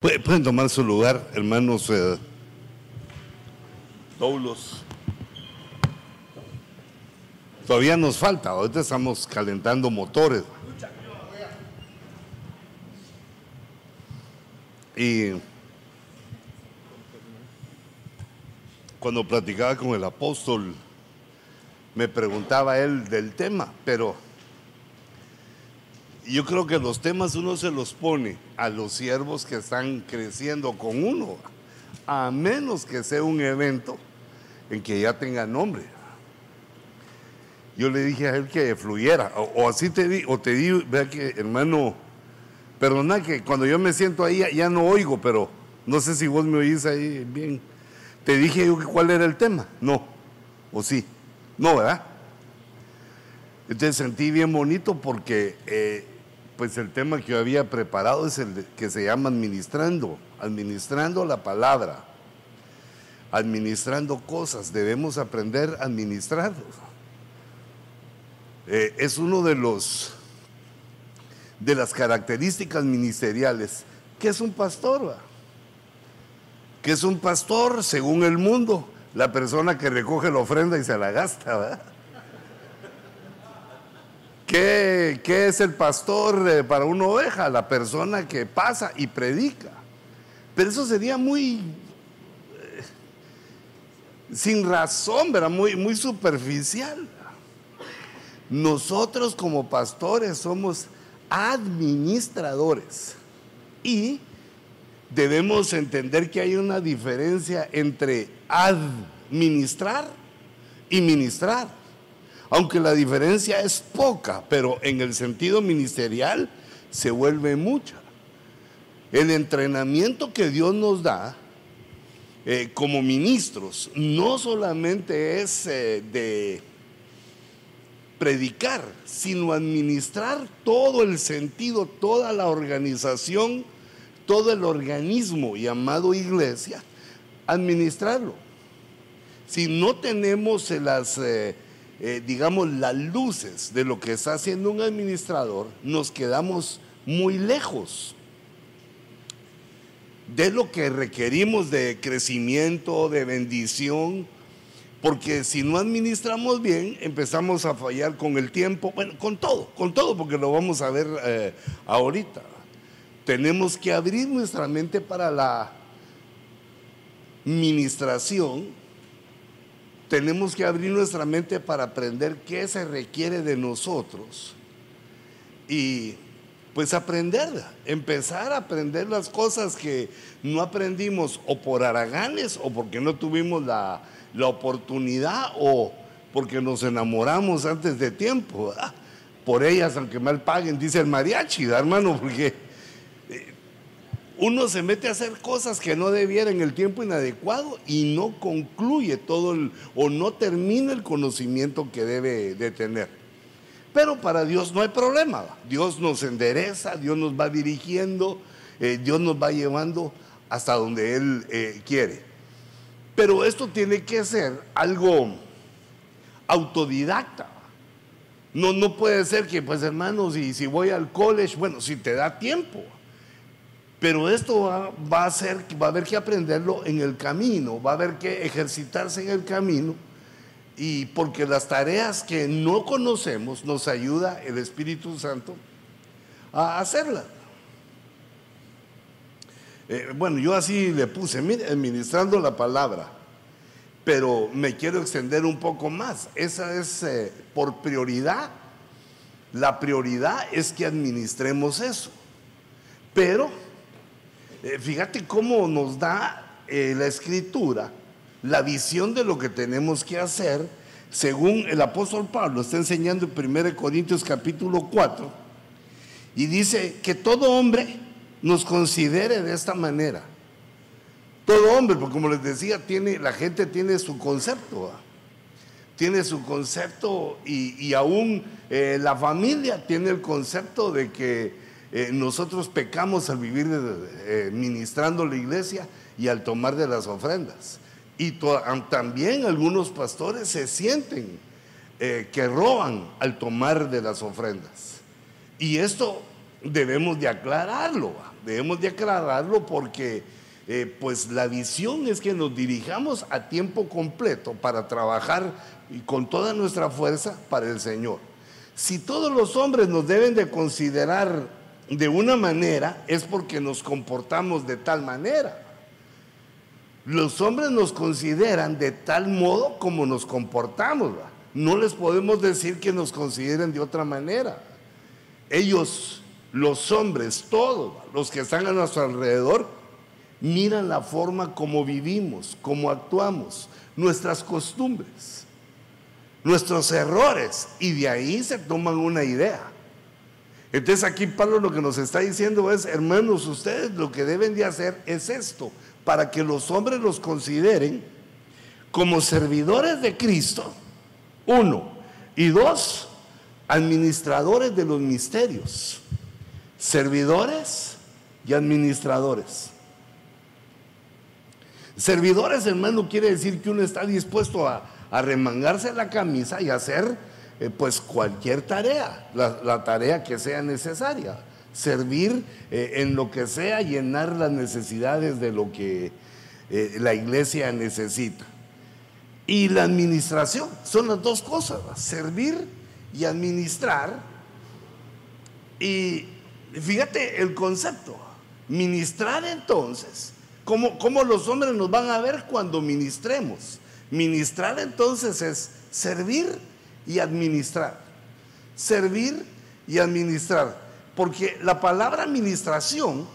Pueden tomar su lugar, hermanos eh. Todavía nos falta, ahorita estamos calentando motores. Y cuando platicaba con el apóstol, me preguntaba él del tema, pero yo creo que los temas uno se los pone a los siervos que están creciendo con uno, a menos que sea un evento en que ya tenga nombre. Yo le dije a él que fluyera, o, así te di, o te digo, vea que hermano, perdona que cuando yo me siento ahí ya, no oigo, pero no sé si vos me oís ahí bien. Te dije yo cuál era el tema, no, o sí, no, ¿verdad? Entonces sentí bien bonito porque eh, pues el tema que yo había preparado es el que se llama administrando, administrando la palabra, administrando cosas, debemos aprender a administrar. Eh, es uno de los de las características ministeriales. que es un pastor? que es un pastor según el mundo? La persona que recoge la ofrenda y se la gasta, ¿verdad? ¿Qué, es el pastor eh, para una oveja? La persona que pasa y predica. Pero eso sería muy eh, sin razón, ¿verdad? Muy, muy superficial. Nosotros como pastores somos administradores y debemos entender que hay una diferencia entre administrar y ministrar aunque la diferencia es poca, pero en el sentido ministerial se vuelve mucha. El entrenamiento que Dios nos da eh, como ministros no solamente es eh, de predicar, sino administrar todo el sentido, toda la organización, todo el organismo llamado iglesia, administrarlo. Si no tenemos las... Eh, eh, digamos, las luces de lo que está haciendo un administrador, nos quedamos muy lejos de lo que requerimos de crecimiento, de bendición, porque si no administramos bien, empezamos a fallar con el tiempo, bueno, con todo, con todo, porque lo vamos a ver eh, ahorita. Tenemos que abrir nuestra mente para la ministración tenemos que abrir nuestra mente para aprender qué se requiere de nosotros y pues aprender, empezar a aprender las cosas que no aprendimos o por haraganes o porque no tuvimos la, oportunidad o porque nos enamoramos antes de tiempo. Por ellas, aunque mal paguen, dice el mariachi, hermano, porque uno se mete a hacer cosas que no debiera en el tiempo inadecuado y no concluye todo el, o no termina el conocimiento que debe de tener. Pero para Dios no hay problema. Dios nos endereza, Dios nos va dirigiendo, eh, Dios nos va llevando hasta donde Él eh, quiere. Pero esto tiene que ser algo autodidacta. No, no puede ser que, pues hermanos, y si voy al college, bueno, si te da tiempo. Pero esto va, a ser, va a haber que aprenderlo en el camino, va a haber que ejercitarse en el camino. Y porque las tareas que no conocemos nos ayuda el Espíritu Santo a hacerlas. Eh, bueno, yo así le puse, mire, administrando la palabra, pero me quiero extender un poco más. Esa es eh, por prioridad. La prioridad es que administremos eso. Pero eh, fíjate cómo nos da eh, la escritura la visión de lo que tenemos que hacer según el apóstol Pablo está enseñando en 1 Corintios capítulo 4 y dice que todo hombre nos considere de esta manera. Todo hombre, porque como les decía, tiene, la gente tiene su concepto, tiene su concepto y, aún eh, la familia tiene el concepto de que eh, nosotros pecamos al vivir eh, ministrando la iglesia y al tomar de las ofrendas. Y también algunos pastores se sienten eh, que roban al tomar de las ofrendas. Y esto debemos de aclararlo. debemos de aclararlo porque eh, pues la visión es que nos dirijamos a tiempo completo para trabajar con toda nuestra fuerza para el Señor. Si todos los hombres nos deben de considerar de una manera, es porque nos comportamos de tal manera. Los hombres nos consideran de tal modo como nos comportamos. No les podemos decir que nos consideren de otra manera. Ellos, los hombres, todos los que están a nuestro alrededor, miran la forma como vivimos, como actuamos, nuestras costumbres, nuestros errores, y de ahí se toman una idea. Entonces aquí Pablo lo que nos está diciendo es, hermanos, ustedes lo que deben de hacer es esto, para que los hombres los consideren como servidores de Cristo, uno, y dos, administradores de los misterios, servidores y administradores. Servidores, hermano, quiere decir que uno está dispuesto a, remangarse la camisa y hacer eh, pues cualquier tarea, la, tarea que sea necesaria, servir eh, en lo que sea, llenar las necesidades de lo que eh, la iglesia necesita. Y la administración son las dos cosas, servir y administrar. Y fíjate el concepto, ministrar entonces, ¿cómo, ¿cómo los hombres nos van a ver cuando ministremos? Ministrar entonces es servir y administrar. Servir y administrar. Porque la palabra administración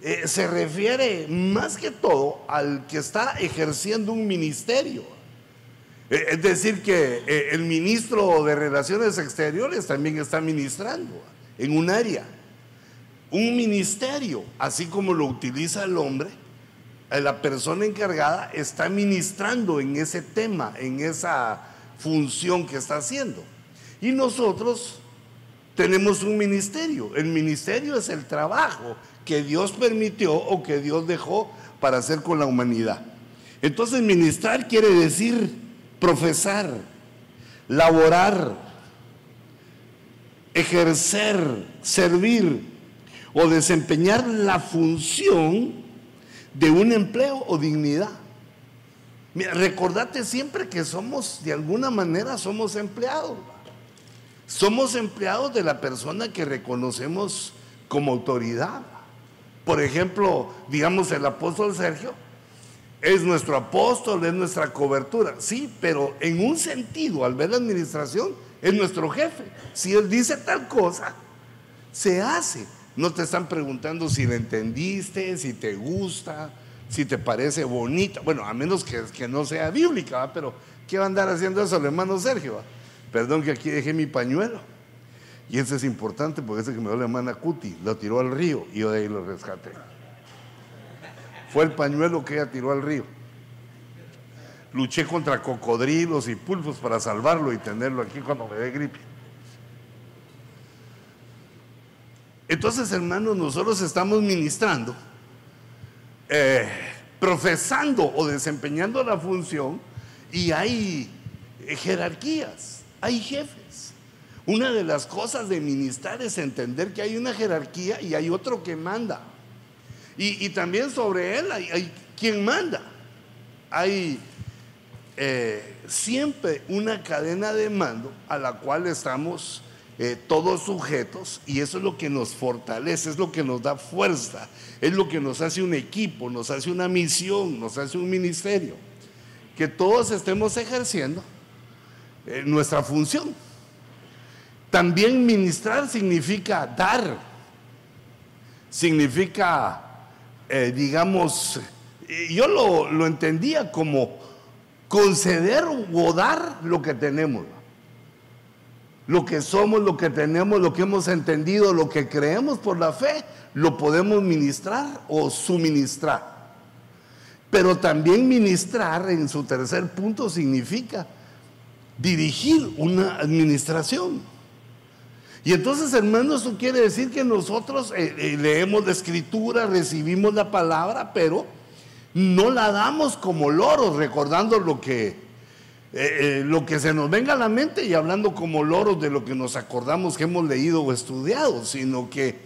eh, se refiere más que todo al que está ejerciendo un ministerio. Eh, es decir, que eh, el ministro de Relaciones Exteriores también está ministrando en un área, un ministerio, así como lo utiliza el hombre, la persona encargada está ministrando en ese tema, en esa función que está haciendo. Y nosotros tenemos un ministerio. El ministerio es el trabajo que Dios permitió o que Dios dejó para hacer con la humanidad. Entonces, ministrar quiere decir profesar, laborar, ejercer, servir o desempeñar la función de un empleo o dignidad. Recordate siempre que somos, de alguna manera, somos empleados. Somos empleados de la persona que reconocemos como autoridad. Por ejemplo, digamos el apóstol Sergio, es nuestro apóstol, es nuestra cobertura. Sí, pero en un sentido, al ver la administración, es nuestro jefe. Si él dice tal cosa, se hace. No te están preguntando si le entendiste, si te gusta, si te parece bonita. Bueno, a menos que, no sea bíblica, pero ¿qué va a andar haciendo eso el hermano Sergio? Perdón que aquí dejé mi pañuelo. Y ese es importante porque ese que me dio la hermana Cuti, lo tiró al río y yo de ahí lo rescaté. Fue el pañuelo que ella tiró al río. Luché contra cocodrilos y pulpos para salvarlo y tenerlo aquí cuando me dé gripe. Entonces, hermanos, nosotros estamos ministrando, eh, profesando o desempeñando la función y hay jerarquías, hay jefes. Una de las cosas de ministrar es entender que hay una jerarquía y hay otro que manda. Y, también sobre él hay, quien manda. Hay eh, siempre una cadena de mando a la cual estamos eh, todos sujetos y eso es lo que nos fortalece, es lo que nos da fuerza, es lo que nos hace un equipo, nos hace una misión, nos hace un ministerio. Que todos estemos ejerciendo eh, nuestra función. También ministrar significa dar, significa eh, digamos, yo lo, entendía como conceder o dar lo que tenemos. Lo que somos, lo que tenemos, lo que hemos entendido, lo que creemos por la fe, lo podemos ministrar o suministrar. Pero también ministrar en su tercer punto significa dirigir una administración. Y entonces, hermanos, eso quiere decir que nosotros eh, eh, leemos la escritura, recibimos la palabra, pero no la damos como loros, recordando lo que, eh, lo que se nos venga a la mente y hablando como loros de lo que nos acordamos que hemos leído o estudiado, sino que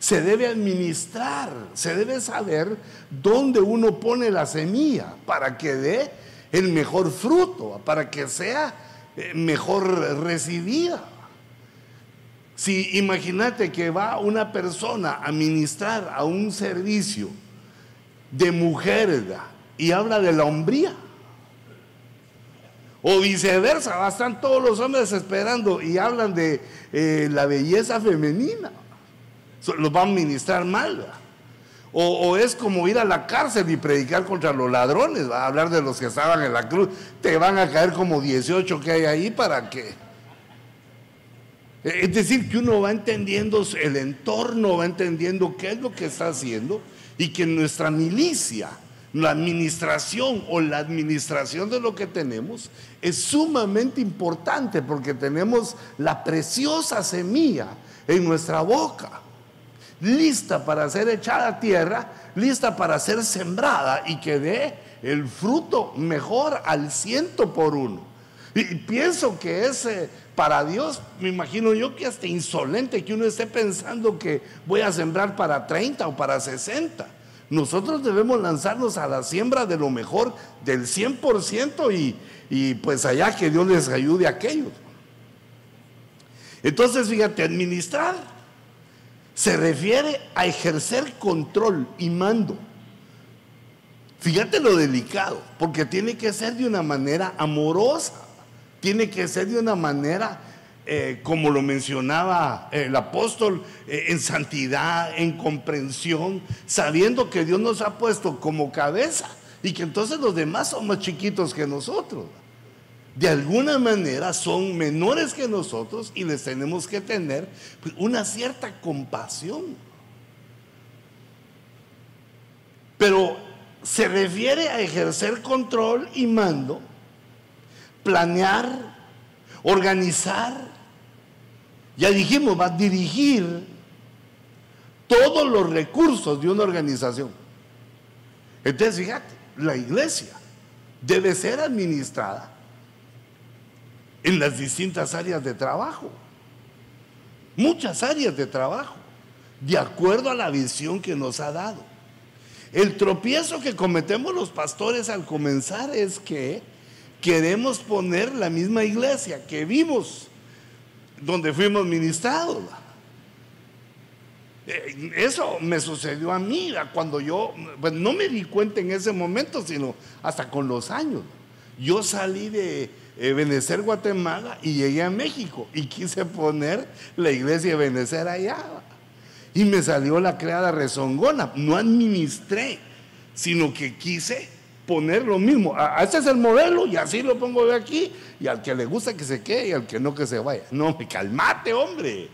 se debe administrar, se debe saber dónde uno pone la semilla para que dé el mejor fruto, para que sea eh, mejor recibida. Si imagínate que va una persona a ministrar a un servicio de mujer y habla de la hombría, o viceversa, están todos los hombres esperando y hablan de eh, la belleza femenina. Los van a ministrar mal. O, es como ir a la cárcel y predicar contra los ladrones, va a hablar de los que estaban en la cruz. Te van a caer como 18 que hay ahí para que es decir, que uno va entendiendo el entorno, va entendiendo qué es lo que está haciendo y que nuestra milicia, la administración o la administración de lo que tenemos es sumamente importante porque tenemos la preciosa semilla en nuestra boca, lista para ser echada a tierra, lista para ser sembrada y que dé el fruto mejor al ciento por uno. Y pienso que ese para Dios, me imagino yo que hasta insolente que uno esté pensando que voy a sembrar para 30 o para 60. Nosotros debemos lanzarnos a la siembra de lo mejor, del 100% y, y pues allá que Dios les ayude a aquellos. Entonces, fíjate, administrar se refiere a ejercer control y mando. Fíjate lo delicado, porque tiene que ser de una manera amorosa tiene que ser de una manera, eh, como lo mencionaba el apóstol, eh, en santidad, en comprensión, sabiendo que Dios nos ha puesto como cabeza y que entonces los demás son más chiquitos que nosotros. De alguna manera son menores que nosotros y les tenemos que tener una cierta compasión. Pero se refiere a ejercer control y mando planear, organizar, ya dijimos, va a dirigir todos los recursos de una organización. Entonces, fíjate, la iglesia debe ser administrada en las distintas áreas de trabajo, muchas áreas de trabajo, de acuerdo a la visión que nos ha dado. El tropiezo que cometemos los pastores al comenzar es que queremos poner la misma iglesia que vimos, donde fuimos ministrados. Eh, eso me sucedió a mí cuando yo, pues no me di cuenta en ese momento, sino hasta con los años. Yo salí de eh, Benecer, Guatemala y llegué a México y quise poner la iglesia de Benecer allá. Y me salió la creada rezongona. No administré, sino que quise poner lo mismo. Este es el modelo y así lo pongo de aquí. Y al que le gusta que se quede y al que no que se vaya. No, calmate, hombre.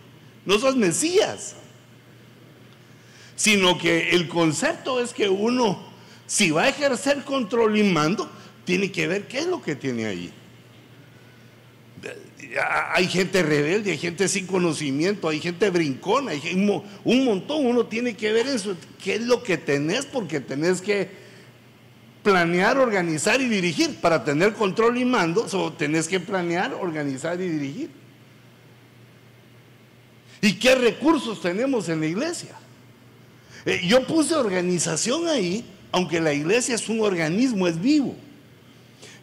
No sos Mesías. Sino que el concepto es que uno, si va a ejercer control y mando, tiene que ver qué es lo que tiene ahí. Hay gente rebelde, hay gente sin conocimiento, hay gente brincona, hay un montón. Uno tiene que ver eso, qué es lo que tenés, porque tenés que planear, organizar y dirigir. Para tener control y mando, so, tenés que planear, organizar y dirigir. ¿Y qué recursos tenemos en la iglesia? Eh, yo puse organización ahí, aunque la iglesia es un organismo, es vivo.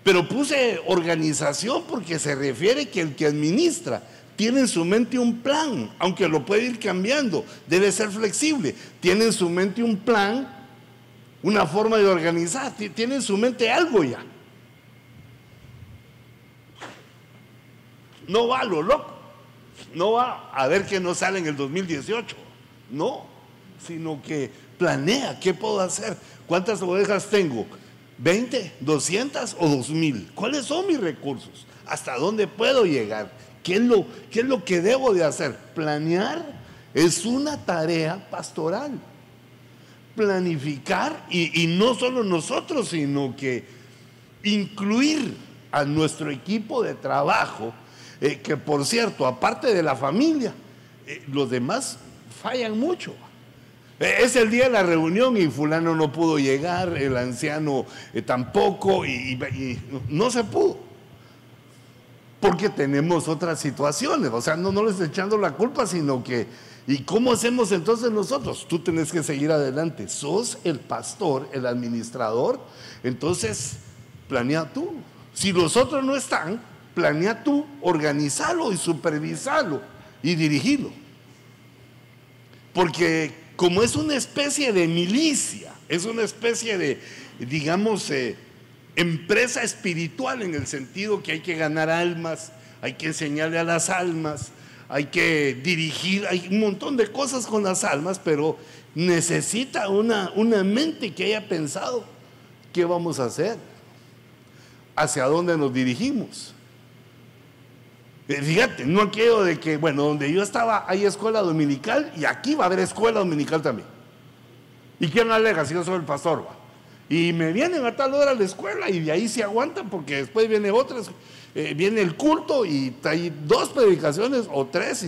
Pero puse organización porque se refiere que el que administra tiene en su mente un plan, aunque lo puede ir cambiando, debe ser flexible. Tiene en su mente un plan una forma de organizar, tiene en su mente algo ya. No va a lo loco, no va a ver qué no sale en el 2018, no, sino que planea qué puedo hacer, cuántas ovejas tengo, 20, 200 o 2000, cuáles son mis recursos, hasta dónde puedo llegar, ¿Qué es, lo, qué es lo que debo de hacer. Planear es una tarea pastoral planificar y, no solo nosotros, sino que incluir a nuestro equipo de trabajo, eh, que por cierto, aparte de la familia, eh, los demás fallan mucho. Eh, es el día de la reunión y fulano no pudo llegar, el anciano tampoco, y, no se pudo. Porque tenemos otras situaciones. O sea, no, no les echando la culpa, sino que ¿Y cómo hacemos entonces nosotros? Tú tenés que seguir adelante. Sos el pastor, el administrador. Entonces, planea tú. Si los otros no están, planea tú, organizalo y supervisalo y dirigilo. Porque como es una especie de milicia, es una especie de, digamos, eh, empresa espiritual en el sentido que hay que ganar almas, hay que enseñarle a las almas, hay que dirigir, hay un montón de cosas con las almas, pero necesita una, una mente que haya pensado qué vamos a hacer, hacia dónde nos dirigimos. Eh, fíjate, no aquello de que, bueno, donde yo estaba hay escuela dominical y aquí va a haber escuela dominical también. ¿Y quién alega si yo soy el pastor? Y me vienen a tal hora a la escuela y de ahí se aguantan porque después viene otras. Eh, viene el culto y hay dos predicaciones o tres.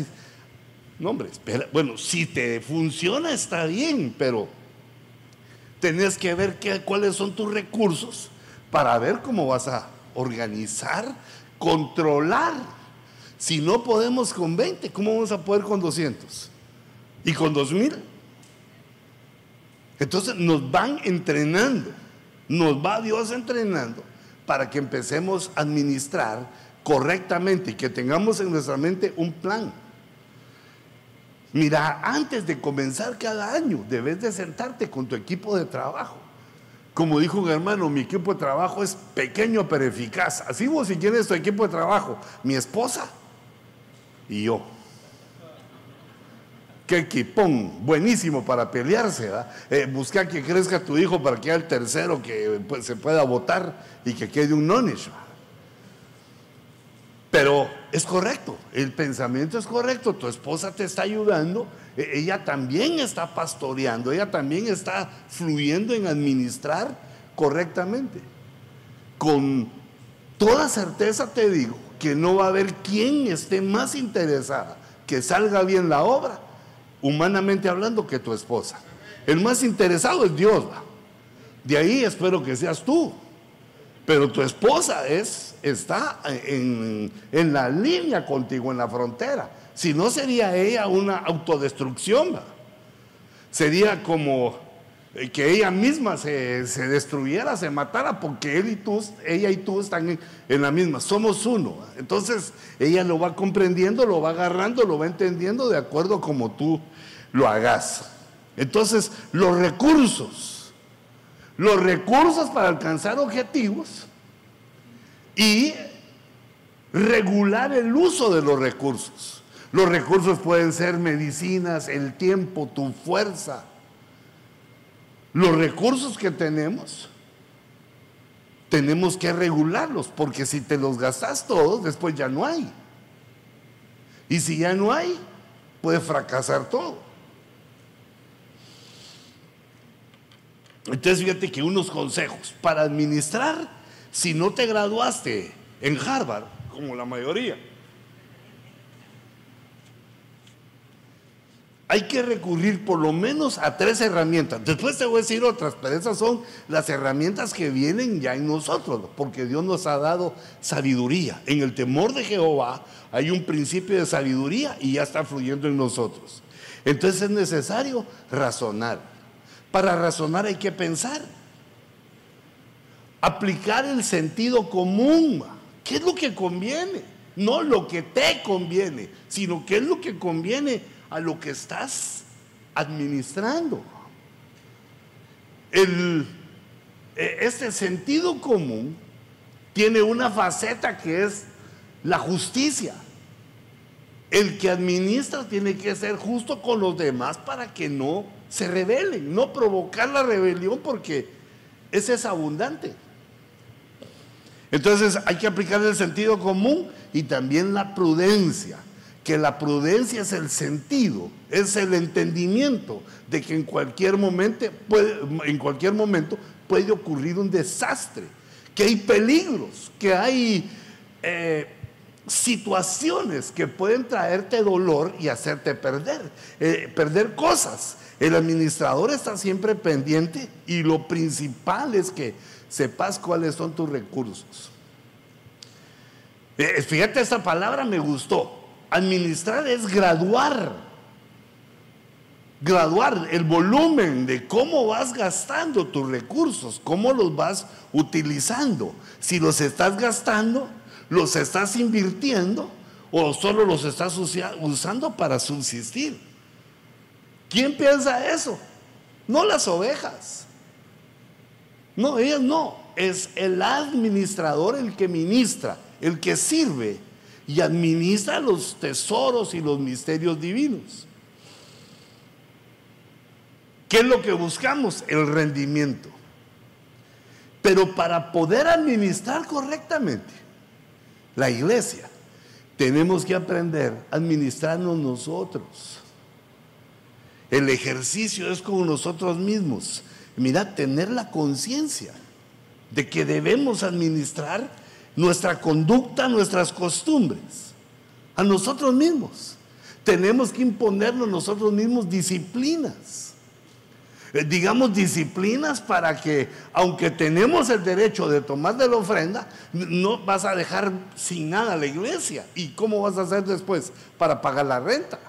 no, hombre, espera. Bueno, si te funciona está bien, pero tenés que ver qué, cuáles son tus recursos para ver cómo vas a organizar, controlar. Si no podemos con 20, ¿cómo vamos a poder con 200? ¿Y con 2000? Entonces nos van entrenando, nos va Dios entrenando para que empecemos a administrar correctamente y que tengamos en nuestra mente un plan. Mira, antes de comenzar cada año, debes de sentarte con tu equipo de trabajo. Como dijo un hermano, mi equipo de trabajo es pequeño pero eficaz. Así vos si quieres tu equipo de trabajo, mi esposa y yo. Qué equipón, buenísimo para pelearse. Eh, busca que crezca tu hijo para que haya el tercero que pues, se pueda votar y que quede un nonish. Pero es correcto, el pensamiento es correcto, tu esposa te está ayudando, e, ella también está pastoreando, ella también está fluyendo en administrar correctamente. Con toda certeza te digo que no va a haber quien esté más interesada que salga bien la obra humanamente hablando, que tu esposa. El más interesado es Dios. De ahí espero que seas tú. Pero tu esposa es, está en, la línea contigo, en la frontera. Si no, sería ella una autodestrucción. Sería como que ella misma se, destruyera, se matara, porque él y tú, ella y tú están en, en, la misma, somos uno. Entonces ella lo va comprendiendo, lo va agarrando, lo va entendiendo de acuerdo como tú lo hagas. Entonces, los recursos, los recursos para alcanzar objetivos y regular el uso de los recursos. Los recursos pueden ser medicinas, el tiempo, tu fuerza, los recursos que tenemos, tenemos que regularlos, porque si te los gastas todos, después ya no hay. Y si ya no hay, puede fracasar todo. Entonces fíjate que unos consejos para administrar, si no te graduaste en Harvard, como la mayoría, hay que recurrir por lo menos a tres herramientas. Después te voy a decir otras, pero esas son las herramientas que vienen ya en nosotros, porque Dios nos ha dado sabiduría. En el temor de Jehová hay un principio de sabiduría y ya está fluyendo en nosotros. Entonces es necesario razonar. Para razonar hay que pensar. Aplicar el sentido común. ¿Qué es lo que conviene? No lo que te conviene, sino qué es lo que conviene a lo que estás administrando. El, e, este sentido común tiene una faceta que es la justicia. El que administra tiene que ser justo con los demás para que no se rebelen, no provocar la rebelión porque ese es abundante. Entonces hay que aplicar el sentido común y también la prudencia que la prudencia es el sentido, es el entendimiento de que en cualquier momento puede, en cualquier momento puede ocurrir un desastre, que hay peligros, que hay eh, situaciones que pueden traerte dolor y hacerte perder, eh, perder cosas. El administrador está siempre pendiente y lo principal es que sepas cuáles son tus recursos. Eh, fíjate, esta palabra me gustó Administrar es graduar. graduar el volumen de cómo vas gastando tus recursos, cómo los vas utilizando. Si los estás gastando, los estás invirtiendo o solo los estás usando para subsistir. ¿Quién piensa eso? No las ovejas. No, ellas no. Es el administrador el que ministra, el que sirve y administra los tesoros y los misterios divinos. ¿Qué es lo que buscamos? El rendimiento. Pero para poder administrar correctamente la iglesia, tenemos que aprender a administrarnos nosotros. El ejercicio es con nosotros mismos. Mira, tener la conciencia de que debemos administrar nuestra conducta, nuestras costumbres, a nosotros mismos. Tenemos que imponernos nosotros mismos disciplinas. Eh, digamos, disciplinas para que, aunque tenemos el derecho de tomar de la ofrenda, no vas a dejar sin nada la iglesia. ¿Y cómo vas a hacer después para pagar la renta?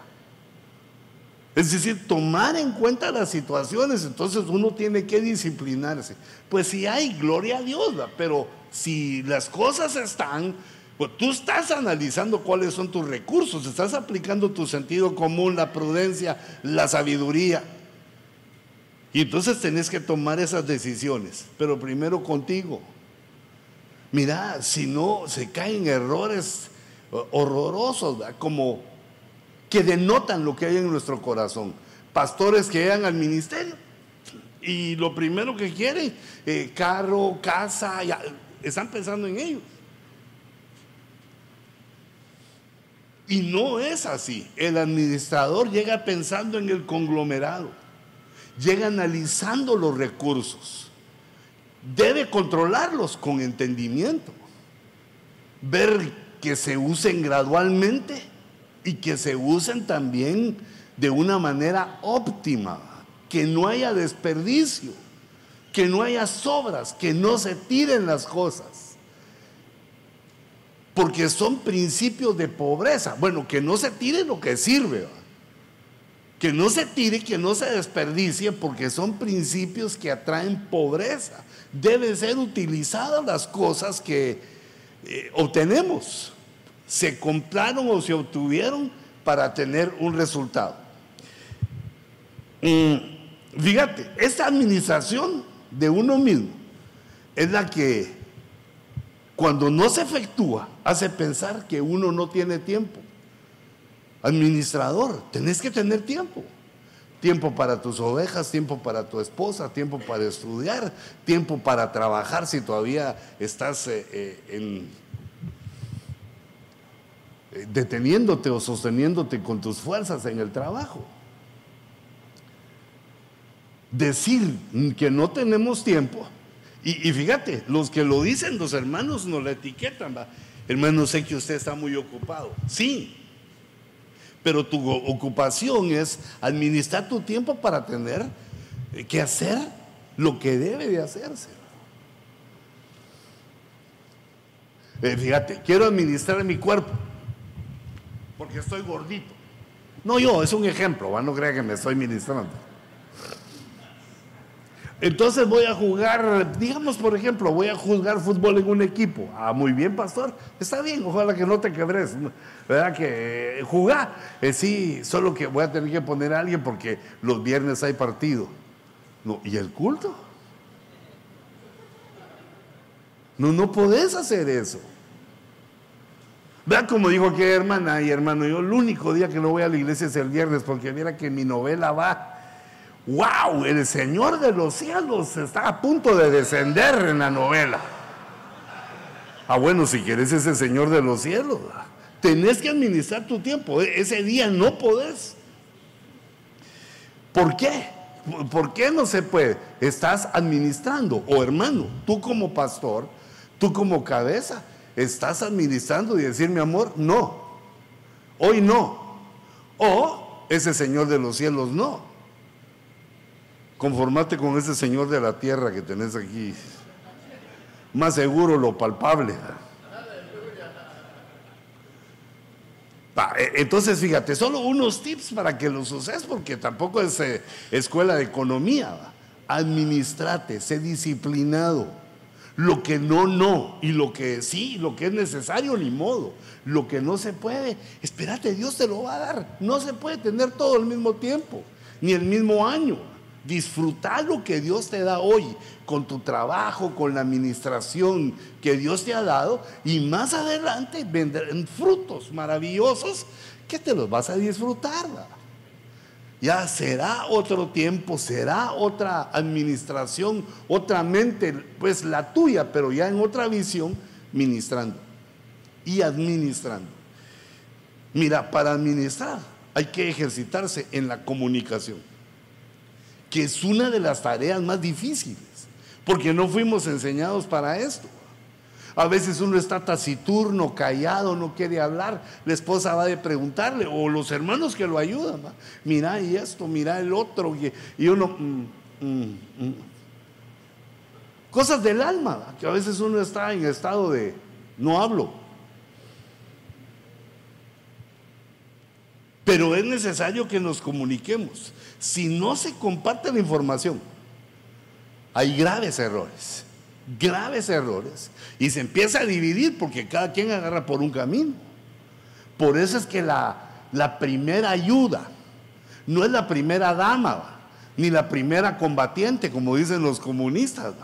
Es decir, tomar en cuenta las situaciones, entonces uno tiene que disciplinarse. Pues si hay, gloria a Dios, pero si las cosas están, pues tú estás analizando cuáles son tus recursos, estás aplicando tu sentido común, la prudencia, la sabiduría. Y entonces tenés que tomar esas decisiones, pero primero contigo. Mira, si no, se caen errores horrorosos, como que denotan lo que hay en nuestro corazón. Pastores que llegan al ministerio y lo primero que quieren, eh, carro, casa, están pensando en ellos. Y no es así. El administrador llega pensando en el conglomerado, llega analizando los recursos, debe controlarlos con entendimiento, ver que se usen gradualmente y que se usen también de una manera óptima, que no haya desperdicio, que no haya sobras, que no se tiren las cosas. Porque son principios de pobreza. Bueno, que no se tire lo que sirve. Que no se tire, que no se desperdicie, porque son principios que atraen pobreza. Deben ser utilizadas las cosas que eh, obtenemos se compraron o se obtuvieron para tener un resultado. fíjate, esta administración de uno mismo es la que cuando no se efectúa hace pensar que uno no tiene tiempo. Administrador, tenés que tener tiempo. Tiempo para tus ovejas, tiempo para tu esposa, tiempo para estudiar, tiempo para trabajar si todavía estás eh, eh, en eh, deteniéndote o sosteniéndote con tus fuerzas en el trabajo. Decir que no tenemos tiempo, y, fíjate, los que lo dicen, los hermanos nos la etiquetan, hermano, sé que usted está muy ocupado. Sí, pero tu ocupación es administrar tu tiempo para tener que hacer lo que debe de hacerse. Eh, fíjate, quiero administrar mi cuerpo porque estoy gordito. No yo, es un ejemplo, no crea que me estoy ministrando. Entonces voy a jugar, digamos por ejemplo, voy a jugar fútbol en un equipo. Ah, muy bien, pastor. Está bien, ojalá que no te quebres. ¿Verdad? Que eh, jugar. Eh, sí, solo que voy a tener que poner a alguien porque los viernes hay partido. No, ¿y el culto? No, no podés hacer eso. Vean como dijo aquella hermana y hermano, yo el único día que no voy a la iglesia es el viernes porque mira que mi novela va. ¡Wow! El Señor de los cielos está a punto de descender en la novela. Ah, bueno, si quieres ese Señor de los cielos, tenés que administrar tu tiempo. E, ese día no podés. ¿Por qué? ¿Por qué no se puede? Estás administrando. O hermano, tú como pastor, tú como cabeza, estás administrando y decir, mi amor, no, hoy no. O ese Señor de los cielos, no. Conformate con ese Señor de la tierra que tenés aquí. Más seguro lo palpable. E, entonces, fíjate, solo unos tips para que los uses, porque tampoco es eh, escuela de economía. Administrate, sé disciplinado. Lo que no, no. Y lo que sí, lo que es necesario, ni modo. Lo que no se puede, espérate, Dios te lo va a dar. No se puede tener todo al mismo tiempo, ni el mismo año. Disfrutar lo que Dios te da hoy, con tu trabajo, con la administración que Dios te ha dado, y más adelante vendrán frutos maravillosos que te los vas a disfrutar. Ya será otro tiempo, será otra administración, otra mente, pues la tuya, pero ya en otra visión, ministrando y administrando. Mira, para administrar hay que ejercitarse en la comunicación que es una de las tareas más difíciles, porque no fuimos enseñados para esto. A veces uno está taciturno, callado, no quiere hablar. La esposa va a preguntarle, o los hermanos que lo ayudan, mira y esto, mira el otro, y, uno... Mm, mm, mm". Cosas del alma, que a veces uno está en estado de no hablo. Pero es necesario que nos comuniquemos. Si no se comparte la información, hay graves errores, graves errores. Y se empieza a dividir porque cada quien agarra por un camino. Por eso es que la, la primera ayuda no es la primera dama, ni la primera combatiente, como dicen los comunistas,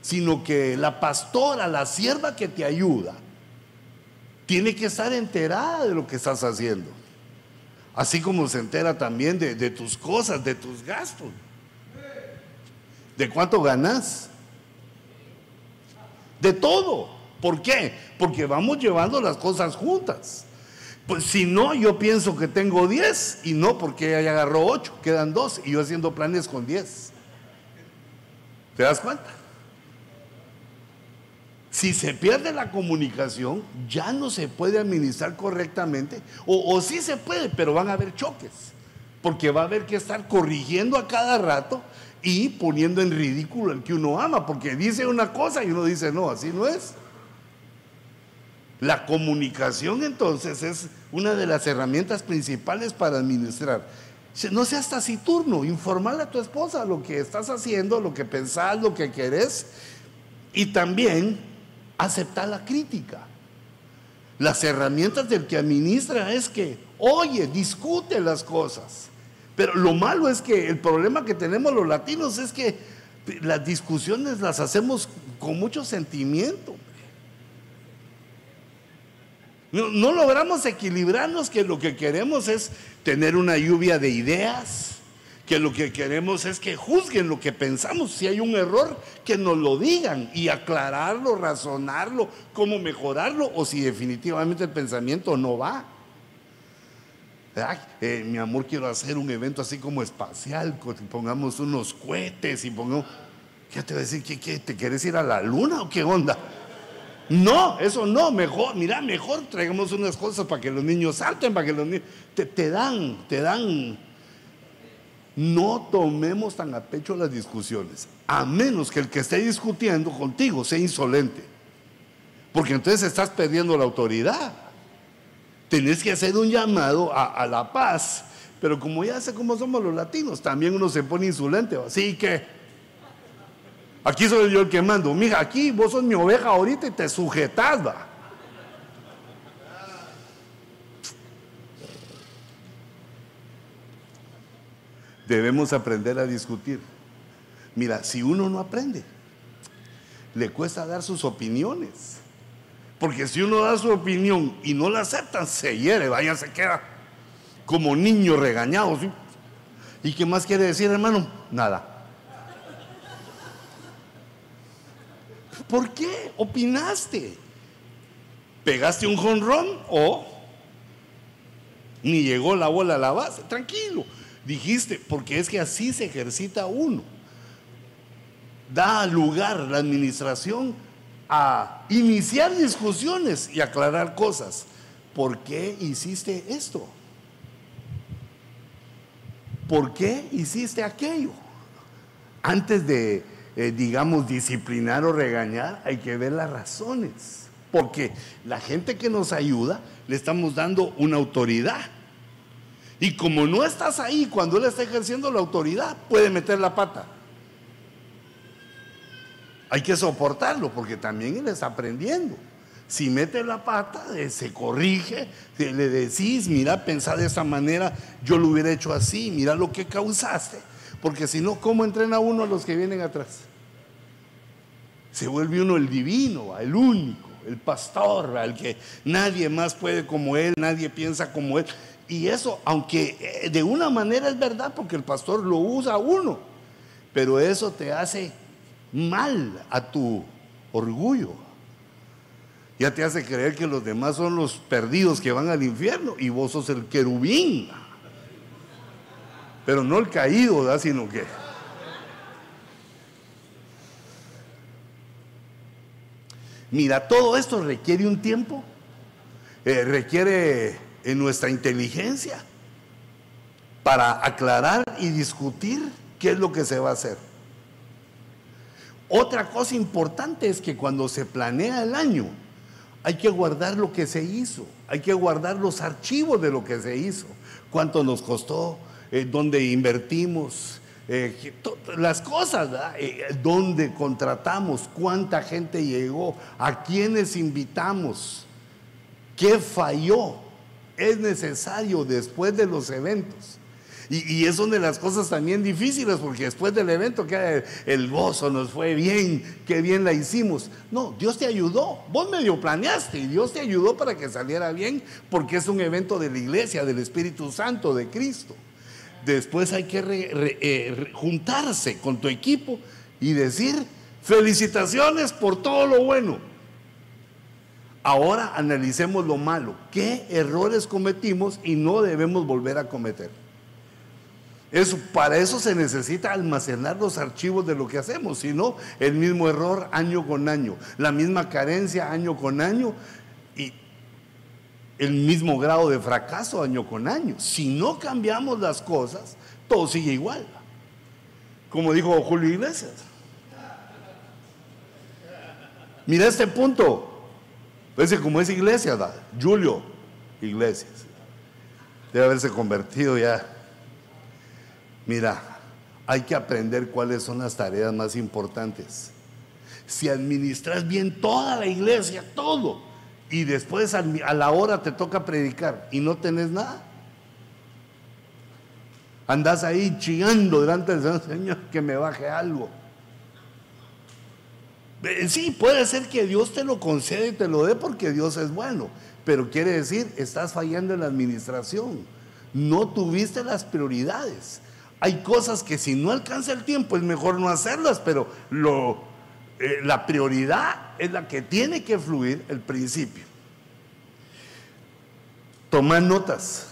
sino que la pastora, la sierva que te ayuda, tiene que estar enterada de lo que estás haciendo. Así como se entera también de, tus cosas, de tus gastos. ¿De cuánto ganas? De todo. ¿Por qué? Porque vamos llevando las cosas juntas. Pues si no, yo pienso que tengo 10 y no porque ella agarró 8, quedan 2 y yo haciendo planes con 10. ¿Te das cuenta? Si se pierde la comunicación, ya no se puede administrar correctamente, o, sí se puede, pero van a haber choques, porque va a haber que estar corrigiendo a cada rato y poniendo en ridículo al que uno ama, porque dice una cosa y uno dice, no, así no es. La comunicación entonces es una de las herramientas principales para administrar. No seas taciturno, informarle a tu esposa lo que estás haciendo, lo que pensás, lo que querés. Y también aceptar la crítica. Las herramientas del que administra es que, oye, discute las cosas. Pero lo malo es que el problema que tenemos los latinos es que las discusiones las hacemos con mucho sentimiento. No, no, logramos equilibrarnos que lo que queremos es tener una lluvia de ideas, que lo que queremos es que juzguen lo que pensamos. Si hay un error, que nos lo digan y aclararlo, razonarlo, cómo mejorarlo o si definitivamente el pensamiento no va. Eh, mi amor, quiero hacer un evento así como espacial, pongamos unos cohetes y pongamos... ¿Qué te voy a decir? ¿Qué, te quieres ir a la luna o qué onda? No, eso no, mejor, mira, mejor traigamos unas cosas para que los niños salten, para que los niños... te dan, te dan no tomemos tan a pecho las discusiones, a menos que el que esté discutiendo contigo sea insolente. Porque entonces estás perdiendo la autoridad. Tenés que hacer un llamado a, la paz. Pero como ya sé cómo somos los latinos, también uno se pone insolente. Así que aquí soy yo el que mando. Mira, aquí vos sos mi oveja ahorita y te sujetás. Debemos aprender a discutir. Mira, si uno no aprende, le cuesta dar sus opiniones. Porque si uno da su opinión y no la aceptan, se hiere, vaya, se queda como niño regañado. ¿Y qué más quiere decir, hermano? Nada. ¿Por qué opinaste? ¿Pegaste un jonrón o ni llegó la bola a la base? Tranquilo dijiste, porque es que así se ejercita uno. Da lugar la administración a iniciar discusiones y aclarar cosas. ¿Por qué hiciste esto? ¿Por qué hiciste aquello? Antes de, eh, digamos, disciplinar o regañar, hay que ver las razones. porque la gente que nos ayuda le estamos dando una autoridad. Y como no estás ahí cuando él está ejerciendo la autoridad, puede meter la pata. Hay que soportarlo porque también él está aprendiendo. Si mete la pata, eh, se corrige, le decís, mira, pensá de esa manera, yo lo hubiera hecho así, mira lo que causaste. Porque si no, ¿cómo entrena uno a los que vienen atrás? Se vuelve uno el divino, el único, el pastor, al que nadie más puede como él, nadie piensa como él. Y eso, aunque eh, de una manera es verdad, porque el pastor lo usa uno, pero eso te hace mal a tu orgullo. Ya te hace creer que los demás son los perdidos que van al infierno y vos sos el querubín. Pero no el caído, ¿verdad? sino que... Mira, todo esto requiere un tiempo, eh, requiere en nuestra inteligencia para aclarar y discutir qué es lo que se va a hacer. Otra cosa importante es que cuando se planea el año, hay que guardar lo que se hizo, hay que guardar los archivos de lo que se hizo, cuánto nos costó, eh, dónde invertimos, eh, las cosas, eh, dónde contratamos, cuánta gente llegó, a quiénes invitamos, qué falló. Es necesario después de los eventos y, es una de las cosas también difíciles, porque después del evento, que el gozo nos fue bien, qué bien la hicimos. No, Dios te ayudó. Vos medio planeaste y Dios te ayudó para que saliera bien, porque es un evento de la iglesia, del Espíritu Santo, de Cristo. Después hay que eh, juntarse con tu equipo y decir, felicitaciones por todo lo bueno. Ahora analicemos lo malo. ¿Qué errores cometimos y no debemos volver a cometer? Para eso se necesita almacenar los archivos de lo que hacemos, si no, el mismo error año con año, la misma carencia año con año y el mismo grado de fracaso año con año. Si no cambiamos las cosas, todo sigue igual. Como dijo Julio Iglesias. Mira este punto. Parece como es iglesia, Julio Iglesias. Debe haberse convertido ya Mira, hay que aprender cuáles son las tareas más importantes. Si administras bien toda la iglesia, todo, y después a la hora te toca predicar y no tenés nada, andas ahí chillando delante del Señor que me baje algo. Eh, sí, puede ser que Dios te lo concede y te lo dé porque Dios es bueno, pero quiere decir, estás fallando en la administración, no tuviste las prioridades. Hay cosas que si no alcanza el tiempo es mejor no hacerlas, pero eh, la prioridad es la que tiene que fluir el principio. Toma notas.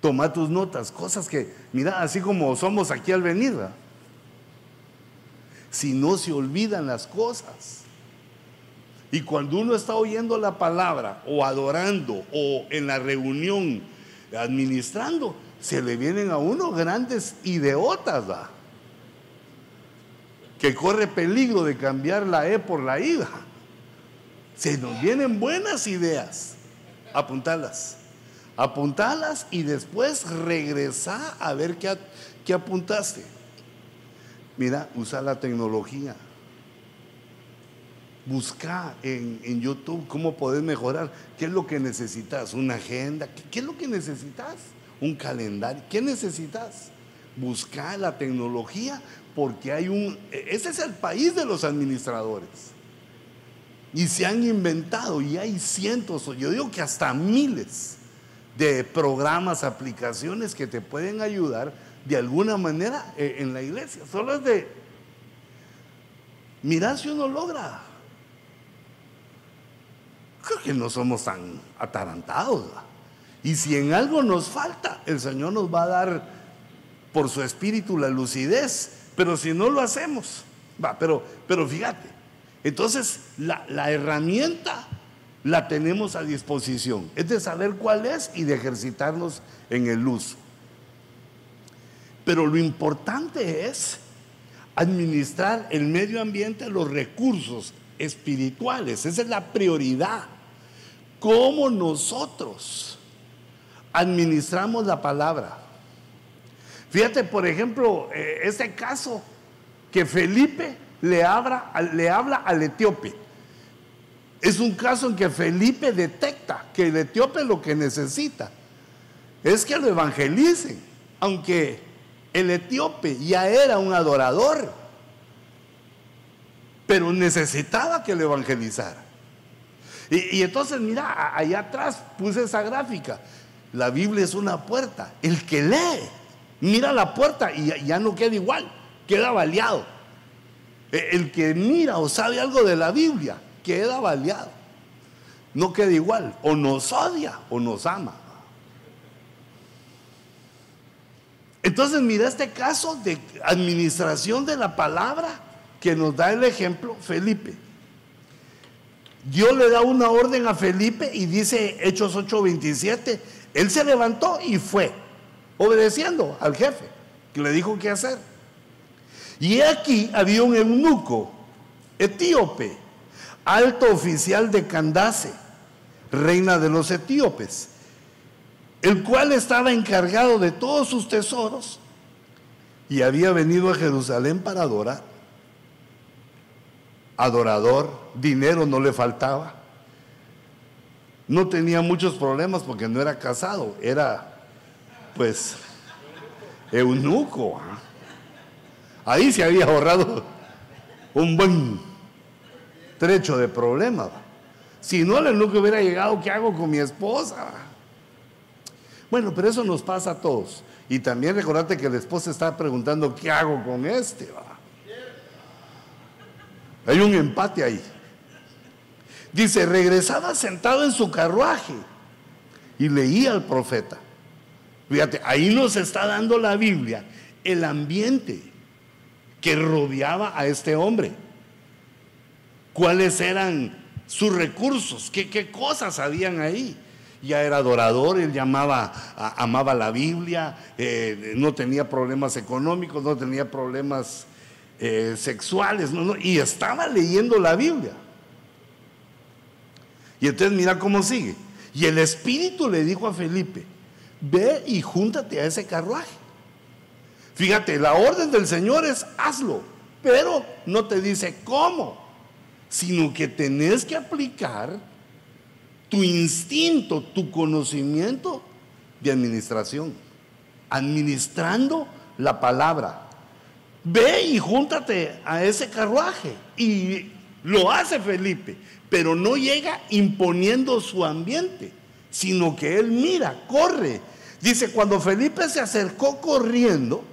Toma tus notas, cosas que, mira, así como somos aquí al venir, si no se olvidan las cosas. Y cuando uno está oyendo la palabra o adorando o en la reunión, administrando, se le vienen a uno grandes ideotas, que corre peligro de cambiar la E por la I. Se nos vienen buenas ideas, apuntalas, apuntalas y después regresa a ver qué, qué apuntaste. Mira, usa la tecnología. Busca en, YouTube cómo podés mejorar. ¿Qué es lo que necesitas? ¿Una agenda? ¿Qué, es lo que necesitas? ¿Un calendario? ¿Qué necesitas? Busca la tecnología porque hay un... Ese es el país de los administradores. Y se han inventado y hay cientos, yo digo que hasta miles de programas, aplicaciones que te pueden ayudar de alguna manera eh, en la iglesia. Solo es de mirar si uno logra creo que no somos tan atarantados. Y si en algo nos falta, el Señor nos va a dar por su espíritu la lucidez. Pero si no lo hacemos, va, pero, pero fíjate, entonces la, la herramienta la tenemos a disposición. Es de saber cuál es y de ejercitarnos en el uso. Pero lo importante es administrar el medio ambiente, los recursos espirituales. Esa es la prioridad. ¿Cómo nosotros administramos la palabra? Fíjate, por ejemplo, eh, este caso que Felipe le habla, le habla al etíope. Es un caso en que Felipe detecta que el etíope lo que necesita es que lo evangelicen, aunque el etíope ya era un adorador, pero necesitaba que lo evangelizara. Y, entonces, mira, allá atrás puse esa gráfica. La Biblia es una puerta. El que lee, mira la puerta y ya no queda igual, queda baleado. E, el que mira o sabe algo de la Biblia, queda baleado. No queda igual. O nos odia o nos ama. Entonces, mira este caso de administración de la palabra que nos da el ejemplo Felipe. Dios le da una orden a Felipe y dice Hechos 8:27, él se levantó y fue, obedeciendo al jefe, que le dijo qué hacer. Y aquí había un eunuco etíope, alto oficial de Candace, reina de los etíopes, el cual estaba encargado de todos sus tesoros y había venido a Jerusalén para adorar. Adorador, dinero no le faltaba. No tenía muchos problemas porque no era casado, era pues eunuco. ¿ah? Ahí se había ahorrado un buen trecho de problemas. Si no, el eunuco hubiera llegado, ¿qué hago con mi esposa? Bueno, pero eso nos pasa a todos. Y también recordate que la esposa está preguntando, ¿qué hago con este? Hay un empate ahí. Dice, regresaba sentado en su carruaje y leía al profeta. Fíjate, ahí nos está dando la Biblia el ambiente que rodeaba a este hombre. ¿Cuáles eran sus recursos? ¿Qué, qué cosas habían ahí? Ya era adorador, él llamaba, amaba la Biblia, eh, no tenía problemas económicos, no tenía problemas eh, sexuales, y estaba leyendo la Biblia. Y entonces mira cómo sigue. Y el Espíritu le dijo a Felipe, ve y júntate a ese carruaje. Fíjate, la orden del Señor es hazlo, pero no te dice cómo, sino que tenés que aplicar tu instinto, tu conocimiento de administración, administrando la palabra. Ve y júntate a ese carruaje. Y lo hace Felipe, pero no llega imponiendo su ambiente, sino que él mira, corre. Dice, cuando Felipe se acercó corriendo,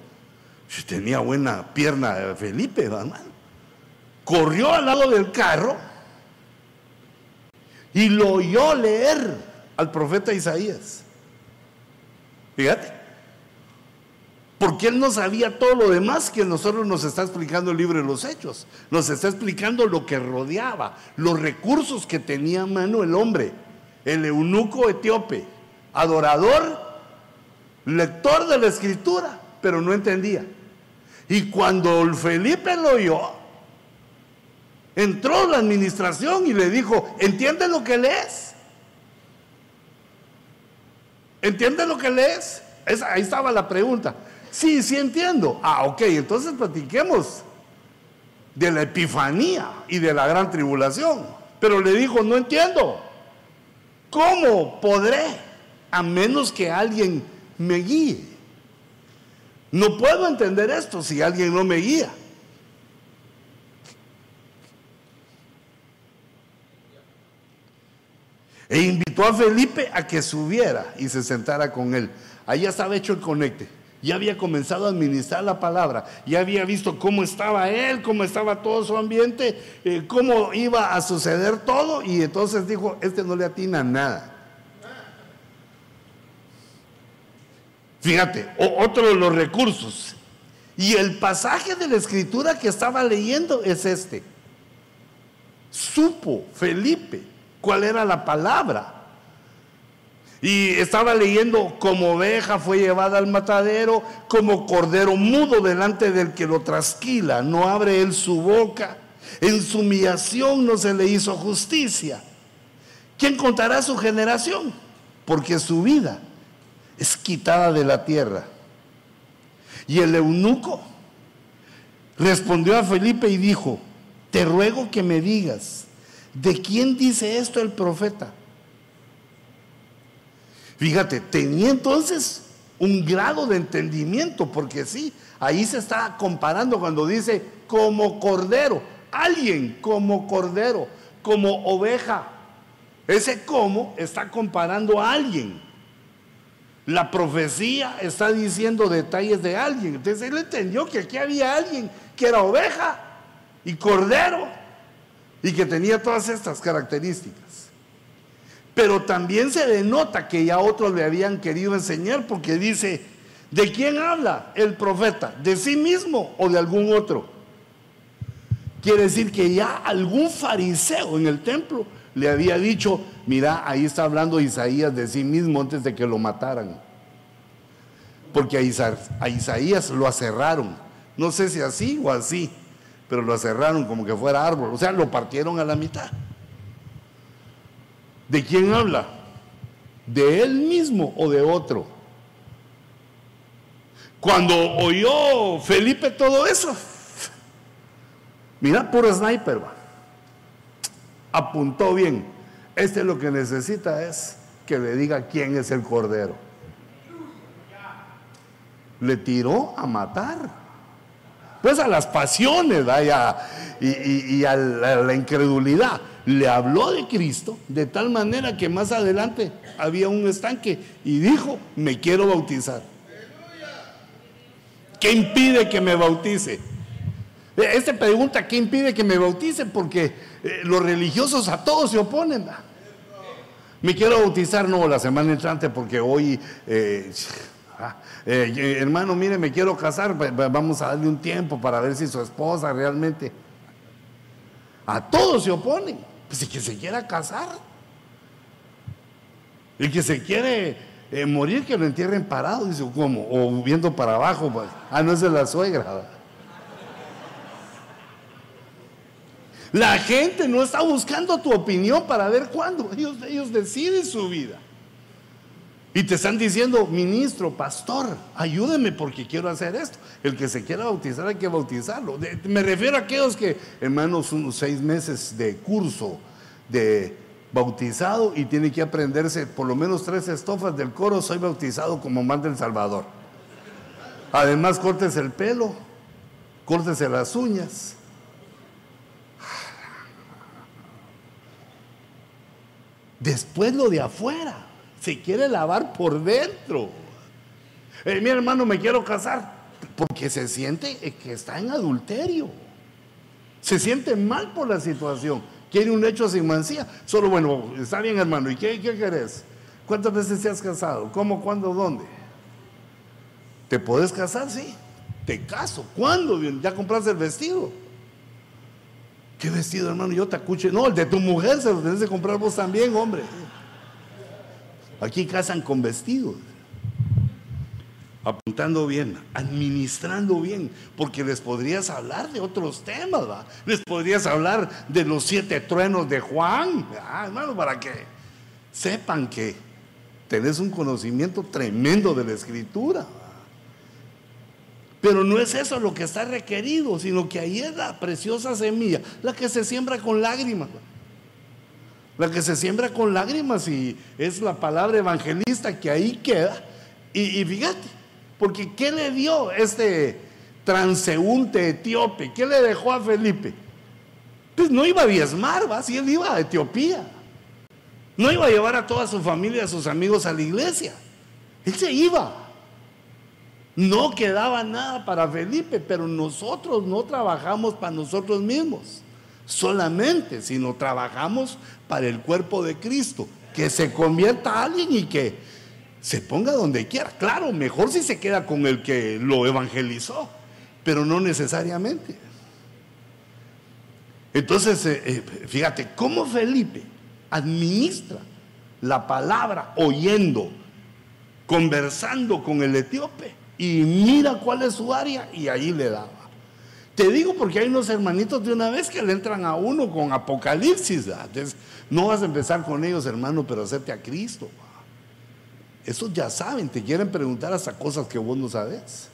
tenía buena pierna Felipe, hermano, corrió al lado del carro y lo oyó leer al profeta Isaías. Fíjate. Porque él no sabía todo lo demás que nosotros nos está explicando el libro de los Hechos. Nos está explicando lo que rodeaba, los recursos que tenía a mano el hombre, el eunuco etíope, adorador, lector de la escritura, pero no entendía. Y cuando Felipe lo oyó, Entró la administración y le dijo, ¿entiendes lo que lees? ¿Entiendes lo que lees? ahí estaba la pregunta. Sí, sí entiendo. Ah, ok, entonces platiquemos de la epifanía y de la gran tribulación. Pero le dijo, no entiendo. ¿Cómo podré? A menos que alguien me guíe. No puedo entender esto si alguien no me guía. E invitó a Felipe a que subiera y se sentara con él. Ya estaba hecho el conecte. Ya había comenzado a administrar la palabra. Ya había visto cómo estaba él, cómo estaba todo su ambiente, eh, cómo iba a suceder todo. Y entonces dijo, este no le atina nada. Fíjate, otro de los recursos. Y el pasaje de la escritura que estaba leyendo es este. Supo Felipe cuál era la palabra. Y estaba leyendo, como oveja fue llevada al matadero, como cordero mudo delante del que lo trasquila, no abre él su boca, en su humillación no se le hizo justicia. ¿Quién contará su generación? Porque su vida es quitada de la tierra. Y el eunuco respondió a Felipe y dijo, te ruego que me digas, ¿de quién dice esto el profeta? Fíjate, tenía entonces un grado de entendimiento, porque sí, ahí se está comparando cuando dice como cordero, alguien como cordero, como oveja. Ese como está comparando a alguien. La profecía está diciendo detalles de alguien. Entonces él entendió que aquí había alguien que era oveja y cordero y que tenía todas estas características. Pero también se denota que ya otros le habían querido enseñar porque dice, ¿de quién habla el profeta? ¿De sí mismo o de algún otro? Quiere decir que ya algún fariseo en el templo le había dicho, mira, ahí está hablando Isaías de sí mismo antes de que lo mataran. Porque a, Isaías lo aserraron. No sé si así o así, pero lo aserraron como que fuera árbol. O sea, lo partieron a la mitad. ¿De quién habla? ¿De él mismo o de otro? Cuando oyó Felipe todo eso, mira, puro sniper, apuntó bien. Este lo que necesita es que le diga quién es el cordero. Le tiró a matar. Pues a las pasiones y, a la incredulidad le habló de Cristo de tal manera que más adelante había un estanque y dijo, me quiero bautizar. ¿Qué impide que me bautice? Esta pregunta, ¿qué impide que me bautice? Porque eh, los religiosos a todos se oponen. Me quiero bautizar, no, la semana entrante porque hoy, eh, ah, eh, hermano, mire, me quiero casar, vamos a darle un tiempo para ver si su esposa realmente... A todos se oponen. Pues el que se quiera casar. El que se quiere eh, morir, que lo entierren parado, dice, ¿cómo? O viendo para abajo. Pues. Ah, no es de la suegra. La gente no está buscando tu opinión para ver cuándo. Ellos, ellos deciden su vida. Y te están diciendo, ministro, pastor, ayúdeme porque quiero hacer esto. El que se quiera bautizar hay que bautizarlo. me refiero a aquellos que, hermanos, unos seis meses de curso de bautizado y tiene que aprenderse por lo menos tres estofas del coro, soy bautizado como manda el Salvador. Además, córtese el pelo, córtese las uñas. Después lo de afuera se quiere lavar por dentro. Eh, mi hermano, me quiero casar porque se siente que está en adulterio. Se siente mal por la situación. Quiere un hecho sin mancía. Solo, bueno, está bien, hermano. ¿Y qué, qué querés? ¿Cuántas veces te has casado? ¿Cómo, cuándo, dónde? ¿Te puedes casar? Sí. Te caso. ¿Cuándo? Ya compraste el vestido. ¿Qué vestido, hermano? Yo te acuche. No, el de tu mujer se lo tenés que comprar vos también, hombre. Aquí casan con vestidos. Apuntando bien, administrando bien, porque les podrías hablar de otros temas, les podrías hablar de los siete truenos de Juan, ah, hermano, para que sepan que tenés un conocimiento tremendo de la escritura. Pero no es eso lo que está requerido, sino que ahí es la preciosa semilla, la que se siembra con lágrimas. La que se siembra con lágrimas y es la palabra evangelista que ahí queda. Y, fíjate, porque ¿qué le dio este transeúnte etíope? ¿Qué le dejó a Felipe? Pues no iba a diezmar, ¿va? Si él iba a Etiopía. No iba a llevar a toda su familia, a sus amigos a la iglesia. Él se iba. No quedaba nada para Felipe, pero nosotros no trabajamos para nosotros mismos solamente, sino trabajamos para el cuerpo de Cristo, que se convierta a alguien y que se ponga donde quiera. Claro, mejor si se queda con el que lo evangelizó, pero no necesariamente. Entonces, eh, eh, fíjate, cómo Felipe administra la palabra, oyendo, conversando con el etíope. Y mira cuál es su área y ahí le daba. Te digo porque hay unos hermanitos de una vez que le entran a uno con Apocalipsis. Entonces, no vas a empezar con ellos, hermano, pero hacerte a Cristo. Esos ya saben, te quieren preguntar hasta cosas que vos no sabes.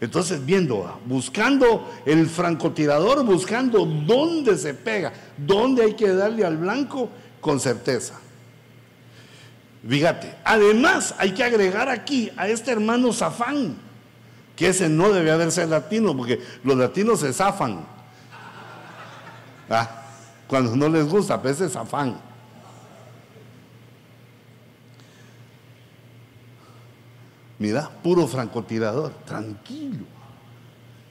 Entonces, viendo, buscando el francotirador, buscando dónde se pega, dónde hay que darle al blanco con certeza. Fíjate, además hay que agregar aquí a este hermano Zafán, que ese no debe haber ser latino, porque los latinos se zafan. Ah, cuando no les gusta, a veces zafán. Mira, puro francotirador, tranquilo.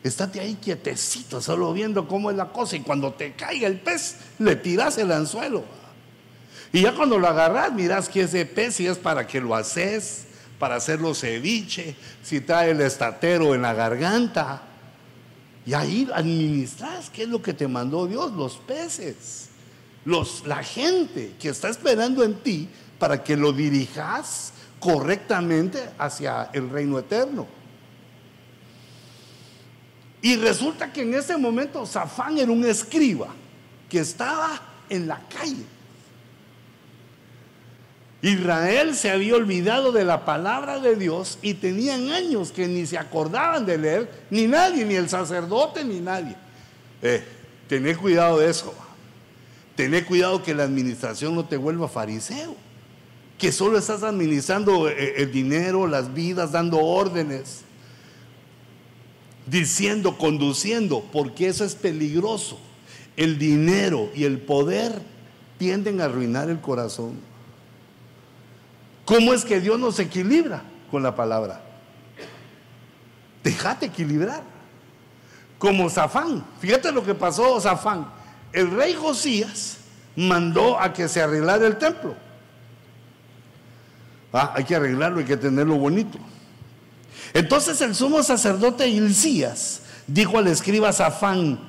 Estate ahí quietecito, solo viendo cómo es la cosa. Y cuando te caiga el pez, le tiras el anzuelo. Y ya cuando lo agarras, miras que ese pez si es para que lo haces, para hacerlo ceviche, si trae el estatero en la garganta. Y ahí administras qué es lo que te mandó Dios, los peces, los, la gente que está esperando en ti para que lo dirijas correctamente hacia el reino eterno. Y resulta que en ese momento Zafán era un escriba que estaba en la calle. Israel se había olvidado de la palabra de Dios y tenían años que ni se acordaban de leer, ni nadie, ni el sacerdote, ni nadie. Eh, tené cuidado de eso. Tené cuidado que la administración no te vuelva fariseo que solo estás administrando eh, el dinero, las vidas, dando órdenes, diciendo, conduciendo, porque eso es peligroso. El dinero y el poder tienden a arruinar el corazón. ¿Cómo es que Dios nos equilibra con la palabra? Déjate equilibrar. Como Zafán. Fíjate lo que pasó Zafán. El rey Josías mandó a que se arreglara el templo. Ah, hay que arreglarlo, hay que tenerlo bonito. Entonces el sumo sacerdote Hilcías dijo al escriba Safán,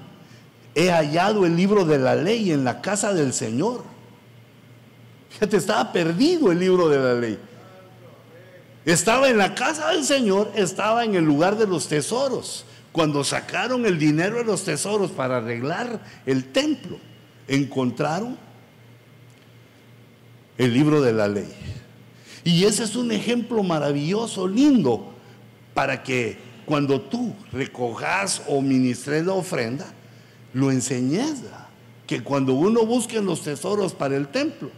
he hallado el libro de la ley en la casa del Señor. Estaba perdido el libro de la ley. Estaba en la casa del Señor, estaba en el lugar de los tesoros. Cuando sacaron el dinero de los tesoros para arreglar el templo, encontraron el libro de la ley. Y ese es un ejemplo maravilloso, lindo, para que cuando tú recojas o ministres la ofrenda, lo enseñes. Que cuando uno busque los tesoros para el templo,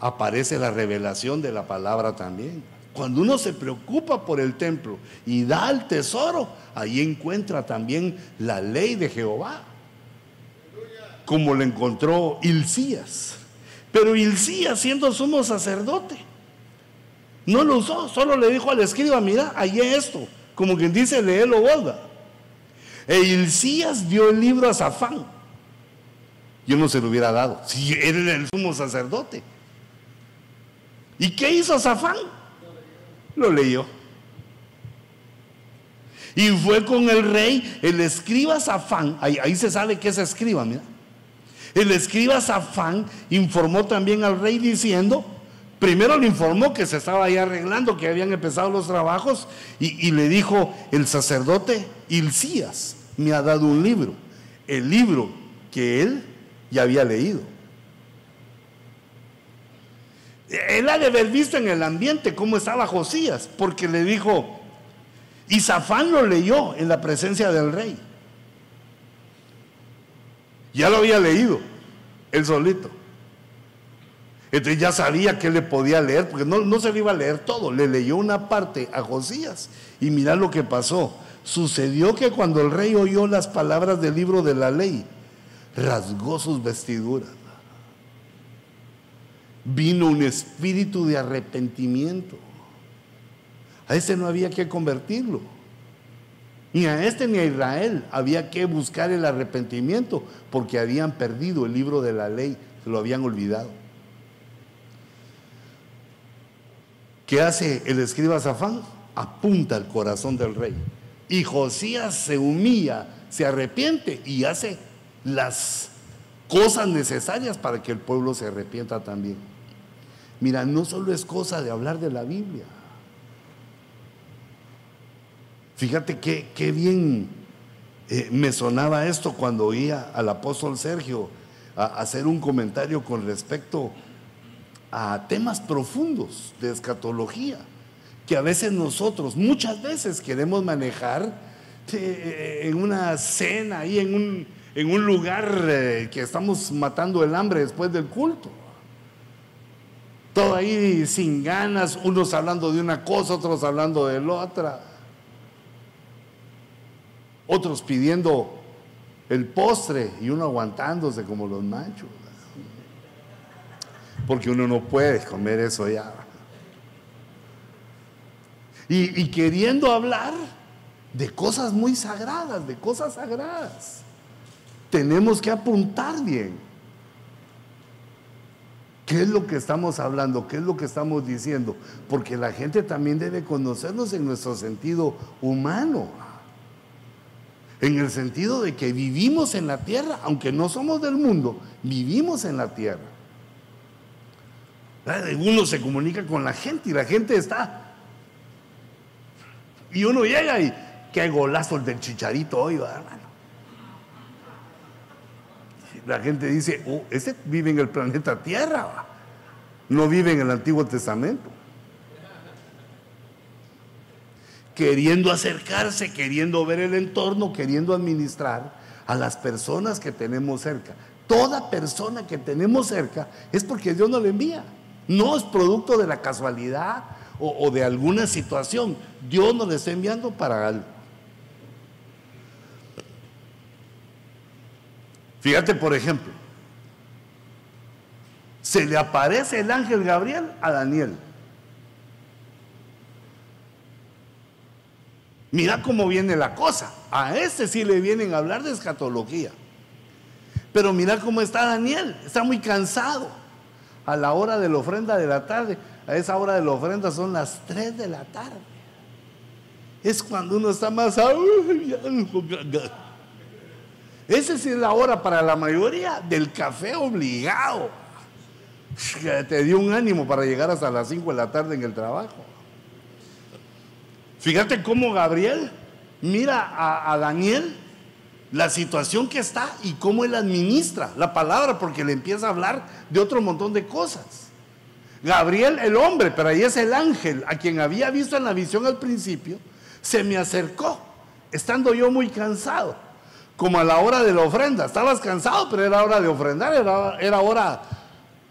aparece la revelación de la palabra también. Cuando uno se preocupa por el templo y da el tesoro, ahí encuentra también la ley de Jehová, como le encontró Hilcías. Pero Hilcías, siendo sumo sacerdote, no lo usó, solo le dijo al escriba, mira, ahí esto, como quien dice, léelo vos. E Hilcías dio el libro a Zafán. Yo no se lo hubiera dado, si él era el sumo sacerdote. ¿Y qué hizo Zafán? Lo leyó. Y fue con el rey, el escriba Zafán, ahí, ahí se sabe que es escriba, mira. El escriba Zafán informó también al rey diciendo, Primero le informó que se estaba ahí arreglando, que habían empezado los trabajos, y, le dijo el sacerdote Hilcías, me ha dado un libro, el libro que él ya había leído. Él ha de haber visto en el ambiente cómo estaba Josías, porque le dijo, y lo leyó en la presencia del rey. Ya lo había leído, él solito. Entonces ya sabía que le podía leer, porque no, no se le iba a leer todo, le leyó una parte a Josías. Y mira lo que pasó. Sucedió que cuando el rey oyó las palabras del libro de la ley, rasgó sus vestiduras. Vino un espíritu de arrepentimiento. A ese no había que convertirlo. Ni a este ni a Israel había que buscar el arrepentimiento porque habían perdido el libro de la ley, se lo habían olvidado. ¿Qué hace el escriba Zafán? Apunta al corazón del rey. Y Josías se humilla, se arrepiente y hace las cosas necesarias para que el pueblo se arrepienta también. Mira, no solo es cosa de hablar de la Biblia. Fíjate qué, bien eh, me sonaba esto cuando oía al apóstol Sergio hacer un comentario con respecto a temas profundos de escatología, que a veces nosotros, muchas veces queremos manejar eh, en una cena y en un, en un lugar eh, que estamos matando el hambre después del culto. Todo ahí sin ganas, unos hablando de una cosa, otros hablando de la otra. Otros pidiendo el postre y uno aguantándose como los machos. Porque uno no puede comer eso ya. Y, y queriendo hablar de cosas muy sagradas, de cosas sagradas. Tenemos que apuntar bien. ¿Qué es lo que estamos hablando? ¿Qué es lo que estamos diciendo? Porque la gente también debe conocernos en nuestro sentido humano. En el sentido de que vivimos en la tierra, aunque no somos del mundo, vivimos en la tierra. Uno se comunica con la gente y la gente está. Y uno llega y, qué golazo el del chicharito hoy, hermano. La gente dice, oh, ese vive en el planeta Tierra, no vive en el Antiguo Testamento. Queriendo acercarse, queriendo ver el entorno, queriendo administrar a las personas que tenemos cerca. Toda persona que tenemos cerca es porque Dios nos la envía. No es producto de la casualidad o, o de alguna situación. Dios nos la está enviando para algo. Fíjate, por ejemplo, se le aparece el ángel Gabriel a Daniel. Mira cómo viene la cosa. A ese sí le vienen a hablar de escatología. Pero mira cómo está Daniel. Está muy cansado. A la hora de la ofrenda de la tarde. A esa hora de la ofrenda son las 3 de la tarde. Es cuando uno está más... Esa es la hora para la mayoría del café obligado. Te dio un ánimo para llegar hasta las 5 de la tarde en el trabajo. Fíjate cómo Gabriel mira a, a Daniel la situación que está y cómo él administra la palabra, porque le empieza a hablar de otro montón de cosas. Gabriel, el hombre, pero ahí es el ángel, a quien había visto en la visión al principio, se me acercó, estando yo muy cansado como a la hora de la ofrenda. Estabas cansado, pero era hora de ofrendar, era, era hora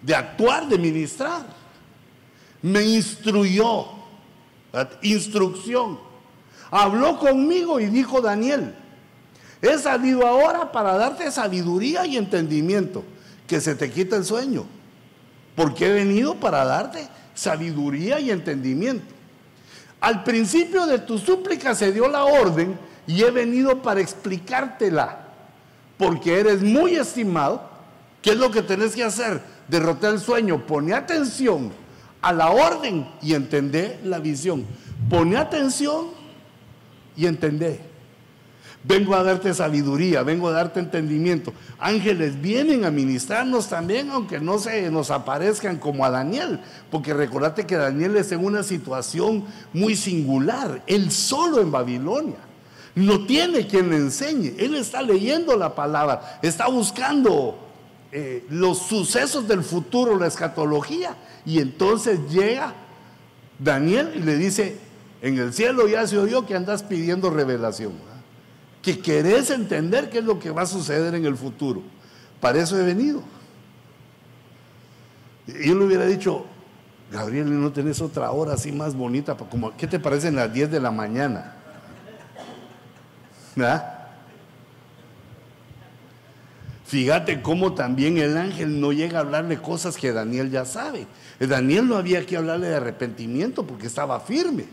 de actuar, de ministrar. Me instruyó, instrucción. Habló conmigo y dijo Daniel, he salido ahora para darte sabiduría y entendimiento, que se te quita el sueño, porque he venido para darte sabiduría y entendimiento. Al principio de tu súplica se dio la orden y he venido para explicártela, porque eres muy estimado. ¿Qué es lo que tenés que hacer? Derrotar el sueño, pone atención a la orden y entendé la visión. Pone atención y entendé. Vengo a darte sabiduría, vengo a darte entendimiento. Ángeles vienen a ministrarnos también, aunque no se nos aparezcan como a Daniel, porque recordate que Daniel es en una situación muy singular, él solo en Babilonia. No tiene quien le enseñe. Él está leyendo la palabra, está buscando eh, los sucesos del futuro, la escatología. Y entonces llega Daniel y le dice, en el cielo ya se oyó que andas pidiendo revelación. Que querés entender qué es lo que va a suceder en el futuro. Para eso he venido. Yo le hubiera dicho, Gabriel, ¿no tenés otra hora así más bonita? Como, ¿Qué te parece en las 10 de la mañana? Fíjate cómo también el ángel no llega a hablarle cosas que Daniel ya sabe. Daniel no había que hablarle de arrepentimiento porque estaba firme.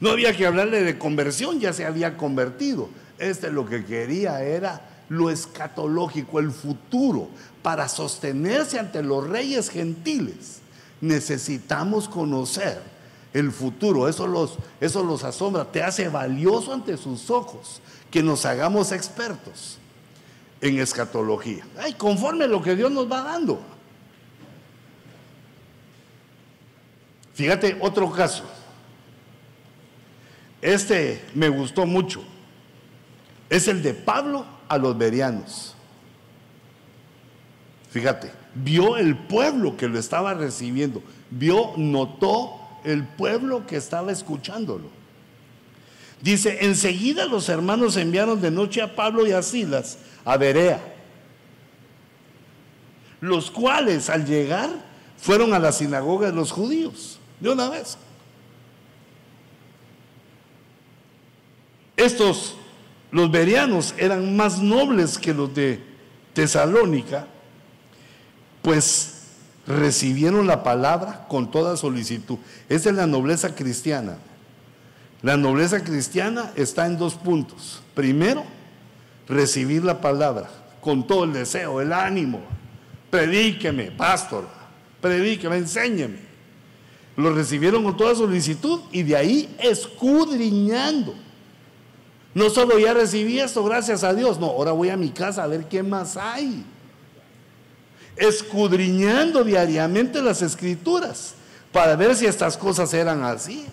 No había que hablarle de conversión, ya se había convertido. Este lo que quería era lo escatológico, el futuro, para sostenerse ante los reyes gentiles. Necesitamos conocer el futuro, eso los, eso los asombra, te hace valioso ante sus ojos que nos hagamos expertos en escatología. Ay, conforme a lo que Dios nos va dando. Fíjate, otro caso. Este me gustó mucho. Es el de Pablo a los berianos. Fíjate, vio el pueblo que lo estaba recibiendo, vio, notó el pueblo que estaba escuchándolo. Dice, enseguida los hermanos enviaron de noche a Pablo y a Silas a Berea, los cuales al llegar fueron a la sinagoga de los judíos, de una vez. Estos, los berianos, eran más nobles que los de Tesalónica, pues recibieron la palabra con toda solicitud. Esa es la nobleza cristiana. La nobleza cristiana está en dos puntos. Primero, recibir la palabra con todo el deseo, el ánimo. Predíqueme, pastor, predíqueme, enséñeme. Lo recibieron con toda solicitud y de ahí escudriñando. No solo ya recibí esto, gracias a Dios, no, ahora voy a mi casa a ver qué más hay escudriñando diariamente las escrituras para ver si estas cosas eran así.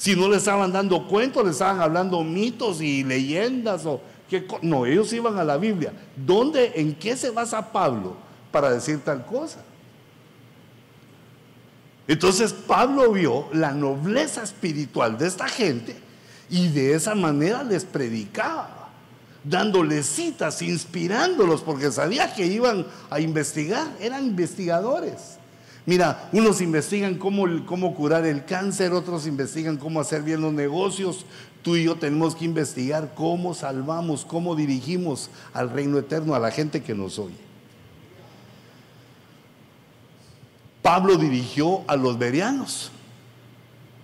Si no le estaban dando cuentos, le estaban hablando mitos y leyendas o qué no, ellos iban a la Biblia. ¿Dónde, en qué se basa Pablo para decir tal cosa? Entonces Pablo vio la nobleza espiritual de esta gente y de esa manera les predicaba dándoles citas, inspirándolos, porque sabía que iban a investigar, eran investigadores. Mira, unos investigan cómo, cómo curar el cáncer, otros investigan cómo hacer bien los negocios. Tú y yo tenemos que investigar cómo salvamos, cómo dirigimos al reino eterno a la gente que nos oye. Pablo dirigió a los berianos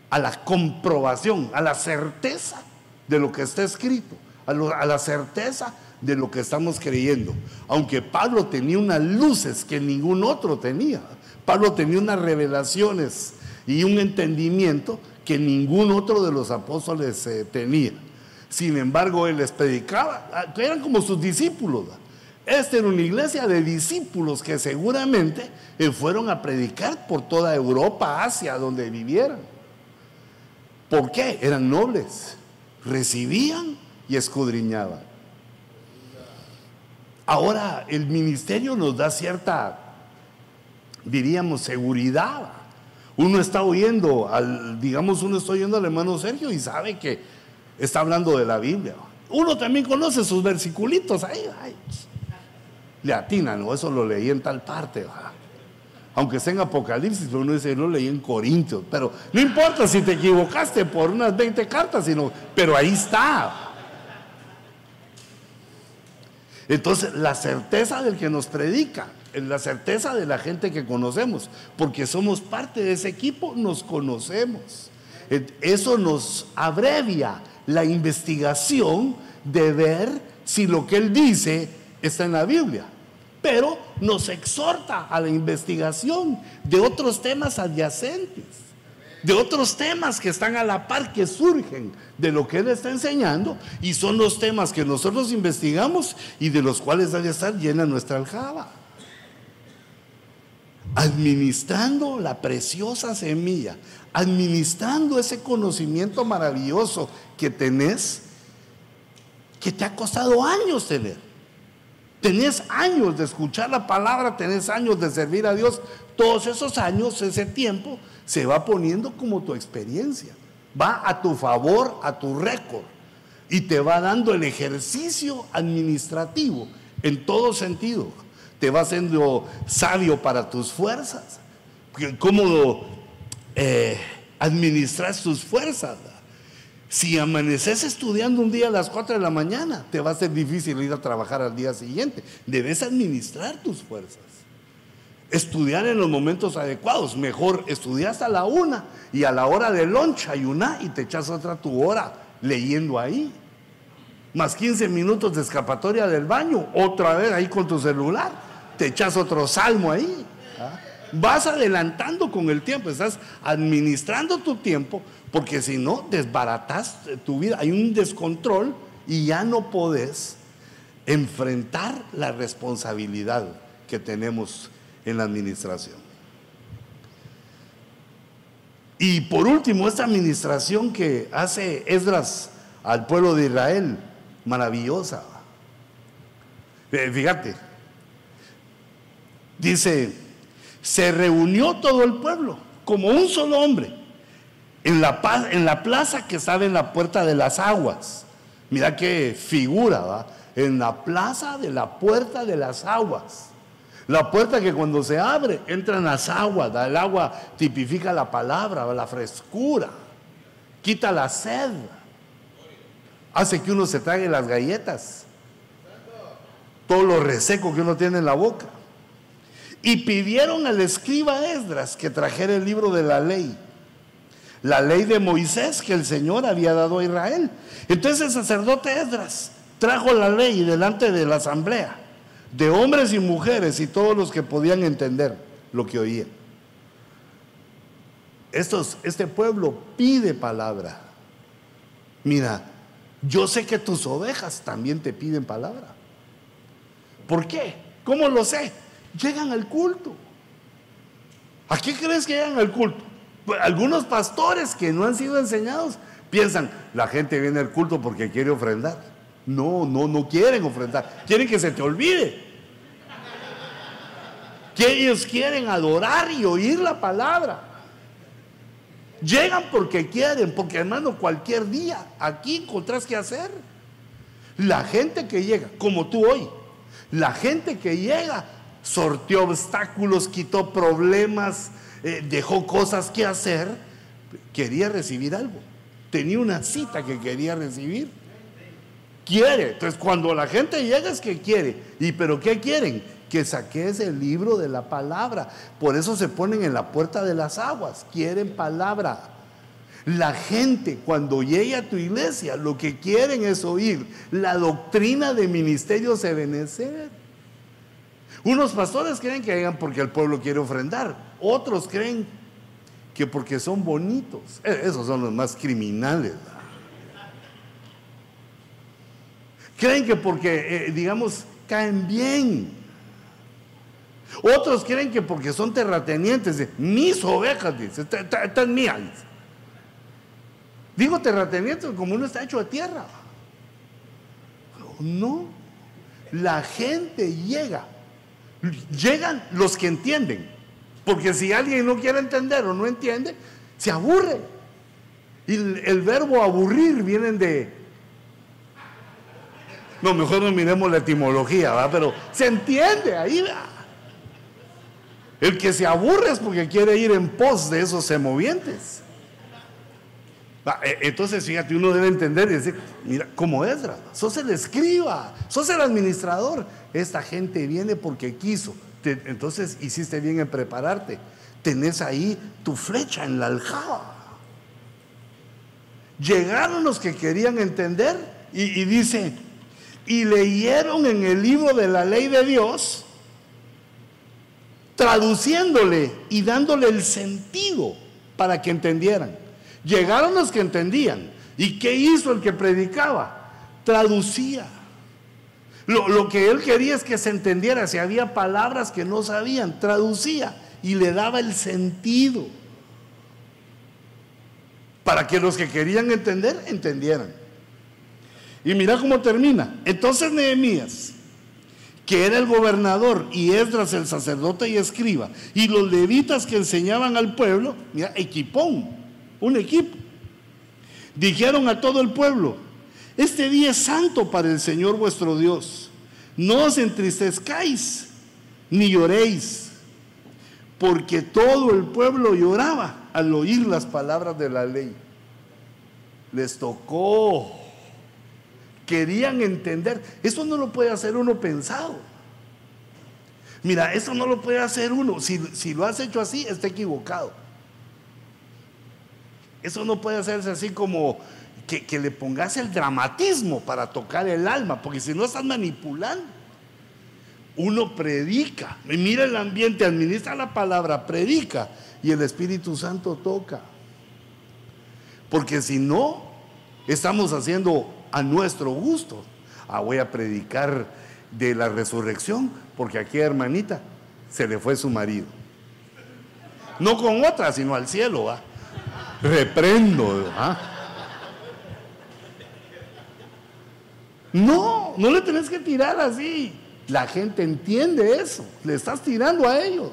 a la comprobación, a la certeza de lo que está escrito a, la certeza de lo que estamos creyendo. Aunque Pablo tenía unas luces que ningún otro tenía. Pablo tenía unas revelaciones y un entendimiento que ningún otro de los apóstoles eh, tenía. Sin embargo, él les predicaba, ah, eran como sus discípulos. Esta era una iglesia de discípulos que seguramente eh, fueron a predicar por toda Europa, Asia, donde vivieran. ¿Por qué? Eran nobles. Recibían y escudriñaba. Ahora el ministerio nos da cierta, diríamos, seguridad. Uno está oyendo, al, digamos, uno está oyendo al hermano Sergio y sabe que está hablando de la Biblia. Uno también conoce sus versiculitos ahí, le atina, ¿no? Eso lo leí en tal parte. Aunque sea en Apocalipsis, uno dice, lo leí en Corintios. Pero no importa si te equivocaste por unas 20 cartas, sino, pero ahí está. Entonces, la certeza del que nos predica, la certeza de la gente que conocemos, porque somos parte de ese equipo, nos conocemos. Eso nos abrevia la investigación de ver si lo que él dice está en la Biblia. Pero nos exhorta a la investigación de otros temas adyacentes de otros temas que están a la par, que surgen de lo que Él está enseñando, y son los temas que nosotros investigamos y de los cuales debe estar llena nuestra aljaba. Administrando la preciosa semilla, administrando ese conocimiento maravilloso que tenés, que te ha costado años tener. Tenés años de escuchar la palabra, tenés años de servir a Dios. Todos esos años, ese tiempo, se va poniendo como tu experiencia, va a tu favor, a tu récord, y te va dando el ejercicio administrativo en todo sentido. Te va haciendo sabio para tus fuerzas, cómo eh, administras tus fuerzas. Si amaneces estudiando un día a las 4 de la mañana, te va a ser difícil ir a trabajar al día siguiente. Debes administrar tus fuerzas estudiar en los momentos adecuados. Mejor estudiar hasta la una y a la hora de lunch ayunar y te echas otra tu hora leyendo ahí. Más 15 minutos de escapatoria del baño, otra vez ahí con tu celular, te echas otro salmo ahí. ¿ah? Vas adelantando con el tiempo, estás administrando tu tiempo, porque si no, desbaratas tu vida. Hay un descontrol y ya no podés enfrentar la responsabilidad que tenemos en la administración. Y por último, esta administración que hace Esdras al pueblo de Israel, maravillosa. Eh, fíjate, dice, se reunió todo el pueblo como un solo hombre en la, plaza que estaba en la puerta de las aguas. Mira qué figura, ¿va? En la plaza de la puerta de las aguas. La puerta que cuando se abre entran las aguas. El agua tipifica la palabra, la frescura. Quita la sed. Hace que uno se trague las galletas. Todo lo reseco que uno tiene en la boca. Y pidieron al escriba Esdras que trajera el libro de la ley. La ley de Moisés que el Señor había dado a Israel. Entonces el sacerdote Esdras trajo la ley delante de la asamblea de hombres y mujeres y todos los que podían entender lo que oían. Estos, este pueblo pide palabra. Mira, yo sé que tus ovejas también te piden palabra. ¿Por qué? ¿Cómo lo sé? Llegan al culto. ¿A qué crees que llegan al culto? Pues, algunos pastores que no han sido enseñados piensan, la gente viene al culto porque quiere ofrendar. No, no, no quieren ofrendar. Quieren que se te olvide. Que ellos quieren adorar y oír la palabra. Llegan porque quieren, porque hermano, cualquier día aquí encontrás que hacer. La gente que llega, como tú hoy, la gente que llega sorteó obstáculos, quitó problemas, eh, dejó cosas que hacer, quería recibir algo. Tenía una cita que quería recibir quiere. Entonces, cuando la gente llega es que quiere. ¿Y pero qué quieren? Que saques el libro de la palabra. Por eso se ponen en la puerta de las aguas. Quieren palabra. La gente cuando llega a tu iglesia lo que quieren es oír la doctrina de ministerios Ebenezer. Unos pastores creen que llegan porque el pueblo quiere ofrendar. Otros creen que porque son bonitos. E, esos son los más criminales. Creen que porque, eh, digamos, caen bien. Otros creen que porque son terratenientes, mis ovejas, dice, están mías. Digo terratenientes como uno está hecho de tierra. No, la gente llega. Llegan los que entienden. Porque si alguien no quiere entender o no entiende, se aburre. Y el verbo aburrir viene de no, mejor no miremos la etimología, ¿va? pero se entiende ahí. El que se aburre es porque quiere ir en pos de esos semovientes. E, entonces, fíjate, uno debe entender y decir, mira, como Esdras, sos el escriba, sos el administrador. Esta gente viene porque quiso. entonces, hiciste bien en prepararte. Tenés ahí tu flecha en la aljaba. Llegaron los que querían entender y, y dice, y leyeron en el libro de la ley de Dios, traduciéndole y dándole el sentido para que entendieran. Llegaron los que entendían. ¿Y qué hizo el que predicaba? Traducía. Lo, lo, que él quería es que se entendiera. Si había palabras que no sabían, traducía y le daba el sentido. Para que los que querían entender, entendieran. Y mira cómo termina. Entonces Nehemías, que era el gobernador, y Esdras el sacerdote y escriba, y los levitas que enseñaban al pueblo, mira, equipón, un equipo, dijeron a todo el pueblo, este día es santo para el Señor vuestro Dios, no os entristezcáis, ni lloréis, porque todo el pueblo lloraba al oír las palabras de la ley. Les tocó querían entender. Eso no lo puede hacer uno pensado. Mira, eso no lo puede hacer uno. Si, lo has hecho así, está equivocado. Eso no puede hacerse así como que, le pongas el dramatismo para tocar el alma, porque si no estás manipulando. Uno predica, mira el ambiente, administra la palabra, predica y el Espíritu Santo toca. Porque si no, estamos haciendo a nuestro gusto. Ah, voy a predicar de la resurrección porque aquí hermanita se le fue su marido. No con otra, sino al cielo, ¿va? Reprendo. ¿ah? No, no le tenés que tirar así. La gente entiende eso. Le estás tirando a ellos.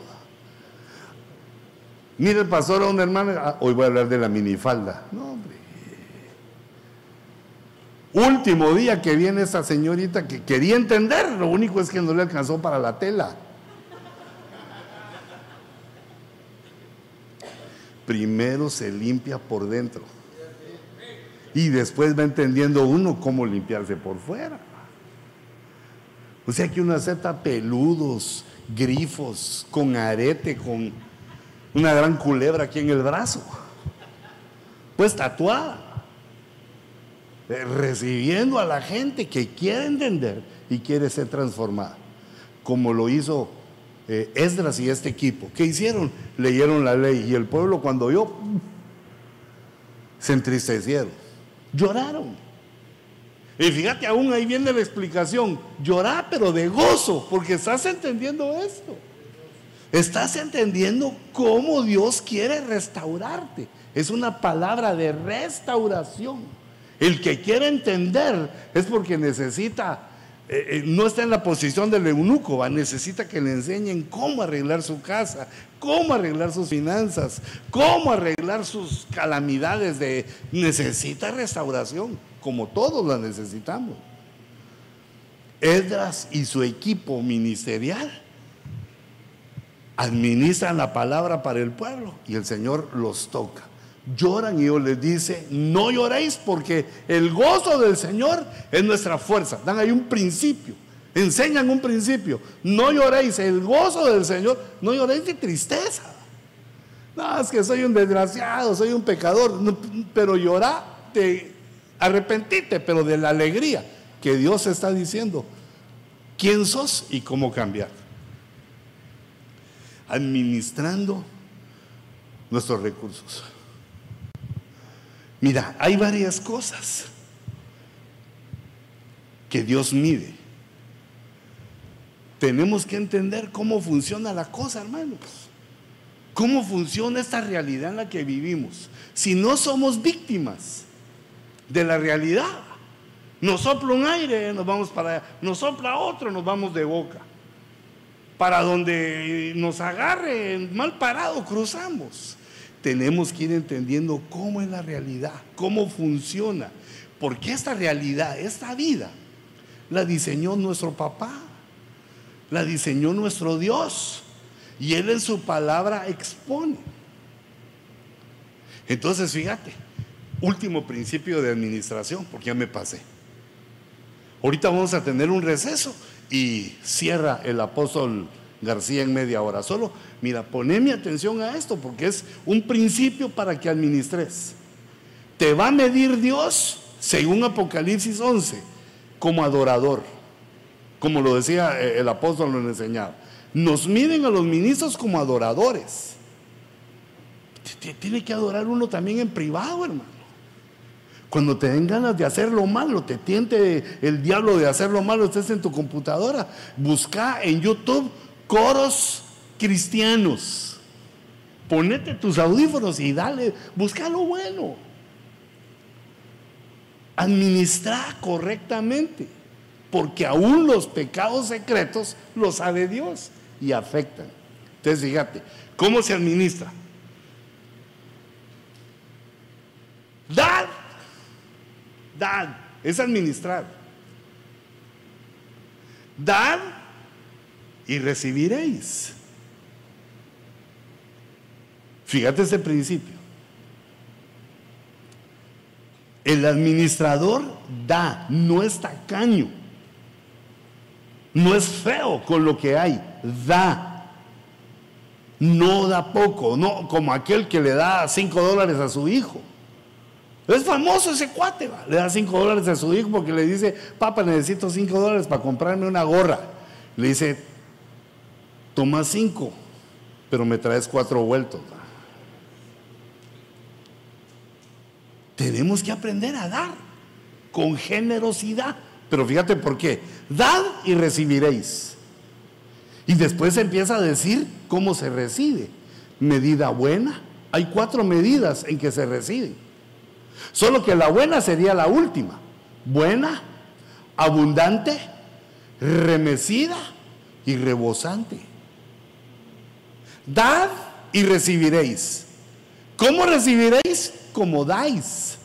Mire, el pastor a una hermana, ah, hoy voy a hablar de la minifalda. No, hombre. Último día que viene esa señorita que quería entender, lo único es que no le alcanzó para la tela. Primero se limpia por dentro. Y después va entendiendo uno cómo limpiarse por fuera. O sea que uno acepta peludos, grifos, con arete, con una gran culebra aquí en el brazo. Pues tatuada. Eh, recibiendo a la gente que quiere entender y quiere ser transformada. Como lo hizo eh, Esdras y este equipo. ¿Qué hicieron? Leyeron la ley y el pueblo cuando vio se entristecieron, lloraron. Y fíjate, aún ahí viene la explicación. Llorar, pero de gozo, porque estás entendiendo esto. Estás entendiendo cómo Dios quiere restaurarte. Es una palabra de restauración. El que quiere entender es porque necesita, eh, eh, no está en la posición del eunuco, necesita que le enseñen cómo arreglar su casa, cómo arreglar sus finanzas, cómo arreglar sus calamidades de necesita restauración, como todos la necesitamos. Edras y su equipo ministerial administran la palabra para el pueblo y el Señor los toca. Lloran y Dios les dice, no lloréis porque el gozo del Señor es nuestra fuerza. Dan ahí un principio, enseñan un principio. No lloréis, el gozo del Señor, no lloréis de tristeza. No, es que soy un desgraciado, soy un pecador, pero llorá, te arrepentite, pero de la alegría que Dios está diciendo quién sos y cómo cambiar administrando nuestros recursos. Mira, hay varias cosas que Dios mide. Tenemos que entender cómo funciona la cosa, hermanos. Cómo funciona esta realidad en la que vivimos. Si no somos víctimas de la realidad, nos sopla un aire, nos vamos para allá, nos sopla otro, nos vamos de boca para donde nos agarre mal parado, cruzamos. Tenemos que ir entendiendo cómo es la realidad, cómo funciona. Porque esta realidad, esta vida, la diseñó nuestro papá, la diseñó nuestro Dios. Y Él en su palabra expone. Entonces, fíjate, último principio de administración, porque ya me pasé. Ahorita vamos a tener un receso y cierra el apóstol García en media hora. Solo, mira, poné mi atención a esto porque es un principio para que administres. Te va a medir Dios, según Apocalipsis 11, como adorador, como lo decía eh, el apóstol, lo enseñaba. Nos miden a los ministros como adoradores. Tiene que adorar uno también en privado, hermano. Cuando te den ganas de hacer lo malo, te tiente el diablo de hacer lo malo, estés en tu computadora, busca en YouTube coros cristianos. Ponete tus audífonos y dale, busca lo bueno. Administra correctamente, porque aún los pecados secretos los sabe Dios y afectan. Entonces, fíjate, ¿cómo se administra? Dar Dad es administrar. Dad y recibiréis. Fíjate ese principio. El administrador da, no es tacaño, no es feo con lo que hay, da. No da poco, no como aquel que le da cinco dólares a su hijo. Es famoso ese cuate, le da 5 dólares a su hijo porque le dice, papá, necesito 5 dólares para comprarme una gorra. Le dice, toma 5, pero me traes 4 vueltos. Tenemos que aprender a dar con generosidad. Pero fíjate por qué. Dad y recibiréis. Y después empieza a decir cómo se recibe. Medida buena, Hay cuatro medidas en que se recibe. Solo que la buena sería la última. Buena, abundante, remecida y rebosante. Dad y recibiréis. ¿Cómo recibiréis? Como dais.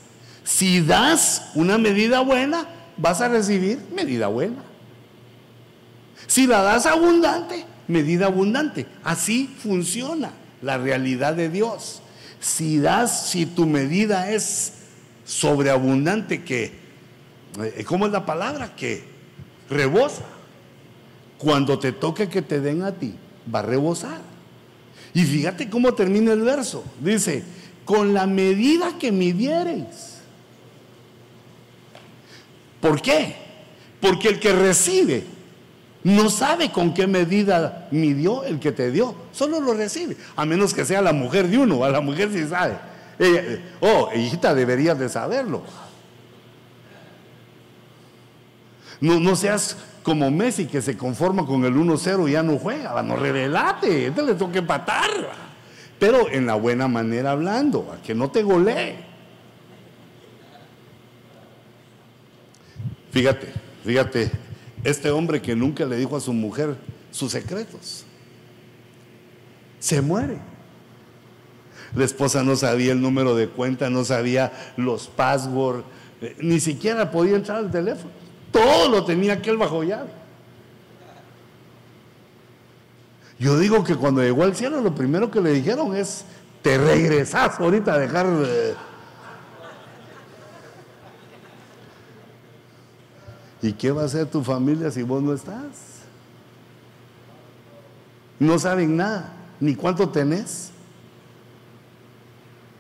Si das una medida buena, vas a recibir medida buena. Si la das abundante, medida abundante. Así funciona la realidad de Dios. Si das, si tu medida es sobreabundante, que, eh, ¿cómo es la palabra? Que rebosa. Cuando te toque que te den a ti, va a rebosar. Y fíjate cómo termina el verso. Dice, con la medida que midiereis. ¿Por qué? Porque el que recibe no sabe con qué medida midió el que te dio, solo lo recibe, a menos que sea la mujer de uno, a la mujer sí sabe. oh, hijita, deberías de saberlo. No, no seas como Messi que se conforma con el 1-0 y ya no juega, no revelate, este le toca empatar, pero en la buena manera hablando, a que no te golee. Fíjate, fíjate, este hombre que nunca le dijo a su mujer sus secretos, se muere. La esposa no sabía el número de cuenta, no sabía los passwords, eh, ni siquiera podía entrar al teléfono. Todo lo tenía aquel bajo llave. Yo digo que cuando llegó al cielo, lo primero que le dijeron es: Te regresas ahorita a dejar. Eh, ¿Y qué va a hacer tu familia si vos no estás? No saben nada, ni cuánto tenés.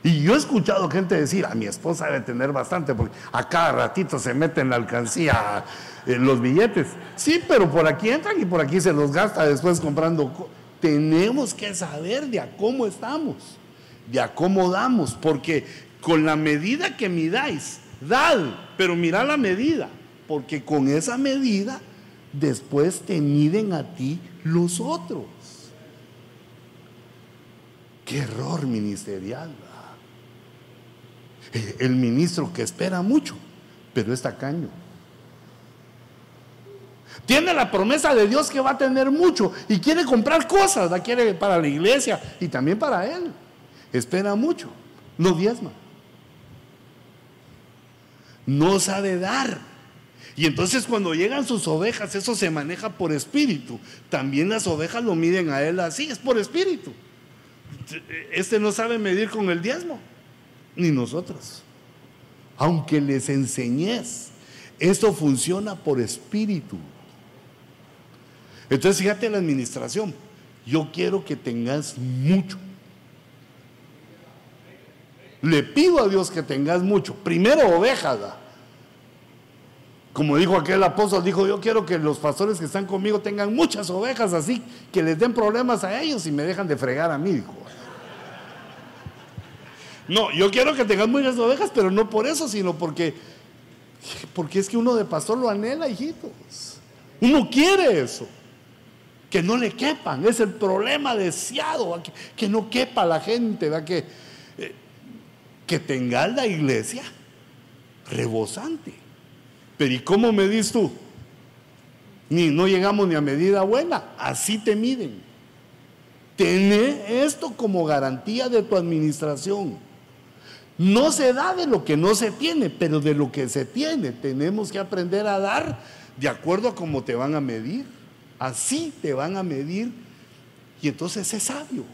Y yo he escuchado gente decir, a mi esposa debe tener bastante, porque a cada ratito se mete en la alcancía en los billetes. Sí, pero por aquí entran y por aquí se los gasta después comprando. Tenemos que saber de a cómo estamos, de a cómo damos, porque con la medida que midáis, dad, pero mira la medida porque con esa medida después te miden a ti los otros. Qué error ministerial. El ministro que espera mucho, pero es tacaño. Tiene la promesa de Dios que va a tener mucho y quiere comprar cosas, la quiere para la iglesia y también para él. Espera mucho, no diezma. No sabe dar. Y entonces cuando llegan sus ovejas, eso se maneja por espíritu. También las ovejas lo miden a él así, es por espíritu. Este no sabe medir con el diezmo, ni nosotros. Aunque les enseñes, esto funciona por espíritu. Entonces fíjate la administración. Yo quiero que tengas mucho. Le pido a Dios que tengas mucho. Primero ovejas. Como dijo aquel apóstol, dijo, yo quiero que los pastores que están conmigo tengan muchas ovejas así, que les den problemas a ellos y me dejan de fregar a mí, dijo. No, yo quiero que tengan muchas ovejas, pero no por eso, sino porque, porque es que uno de pastor lo anhela, hijitos. Uno quiere eso. Que no le quepan, es el problema deseado, que, no quepa la gente, que, eh, que la iglesia rebosante. Pero ¿y cómo medís tú? Ni no llegamos ni a medida buena, así te miden. Tené esto como garantía de tu administración. No se da de lo que no se tiene, pero de lo que se tiene tenemos que aprender a dar de acuerdo a cómo te van a medir. Así te van a medir y entonces es sabio.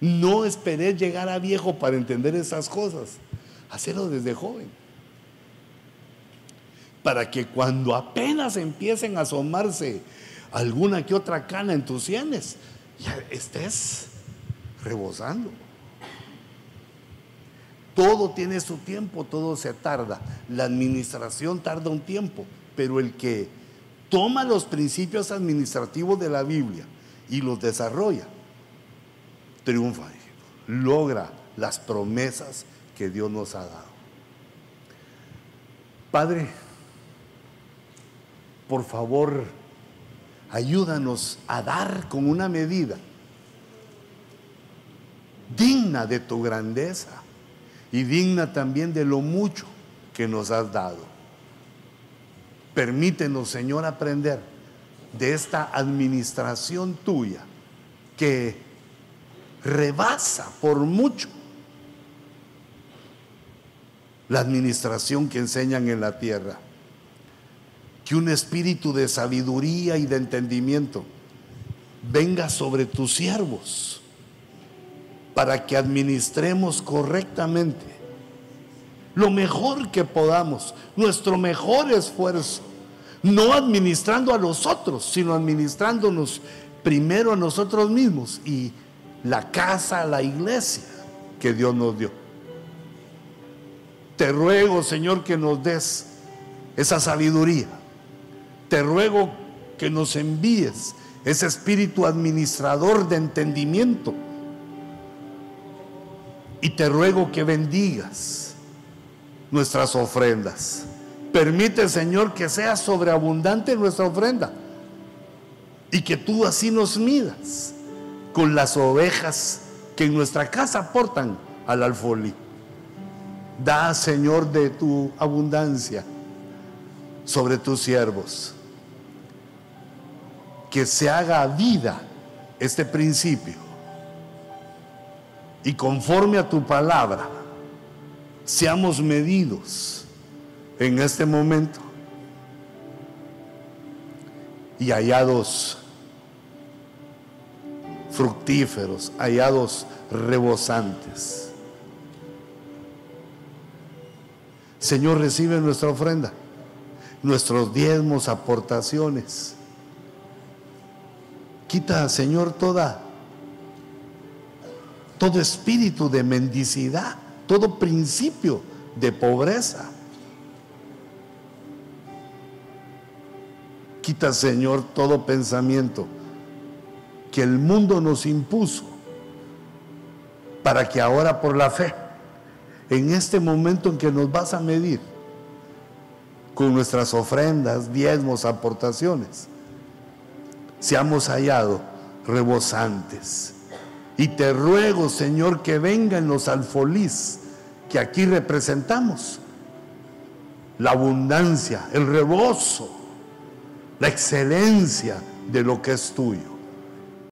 No esperes llegar a viejo para entender esas cosas. Hacerlo desde joven para que cuando apenas empiecen a asomarse alguna que otra cana en tus sienes, ya estés rebosando. Todo tiene su tiempo, todo se tarda. La administración tarda un tiempo, pero el que toma los principios administrativos de la Biblia y los desarrolla, triunfa, logra las promesas que Dios nos ha dado. Padre, por favor, ayúdanos a dar con una medida digna de tu grandeza y digna también de lo mucho que nos has dado. Permítenos, Señor, aprender de esta administración tuya que rebasa por mucho la administración que enseñan en la tierra. Que un espíritu de sabiduría y de entendimiento venga sobre tus siervos para que administremos correctamente lo mejor que podamos, nuestro mejor esfuerzo, no administrando a los otros, sino administrándonos primero a nosotros mismos y la casa, la iglesia que Dios nos dio. Te ruego, Señor, que nos des esa sabiduría. Te ruego que nos envíes ese espíritu administrador de entendimiento. Y te ruego que bendigas nuestras ofrendas. Permite, Señor, que sea sobreabundante nuestra ofrenda. Y que tú así nos midas con las ovejas que en nuestra casa aportan al alfolí. Da, Señor, de tu abundancia sobre tus siervos. Que se haga vida este principio. Y conforme a tu palabra, seamos medidos en este momento y hallados fructíferos, hallados rebosantes. Señor, recibe nuestra ofrenda, nuestros diezmos, aportaciones. Quita, Señor, toda todo espíritu de mendicidad, todo principio de pobreza. Quita, Señor, todo pensamiento que el mundo nos impuso para que ahora por la fe, en este momento en que nos vas a medir con nuestras ofrendas, diezmos, aportaciones, seamos hallados rebosantes. Y te ruego, Señor, que vengan los alfolís que aquí representamos. La abundancia, el rebozo, la excelencia de lo que es tuyo.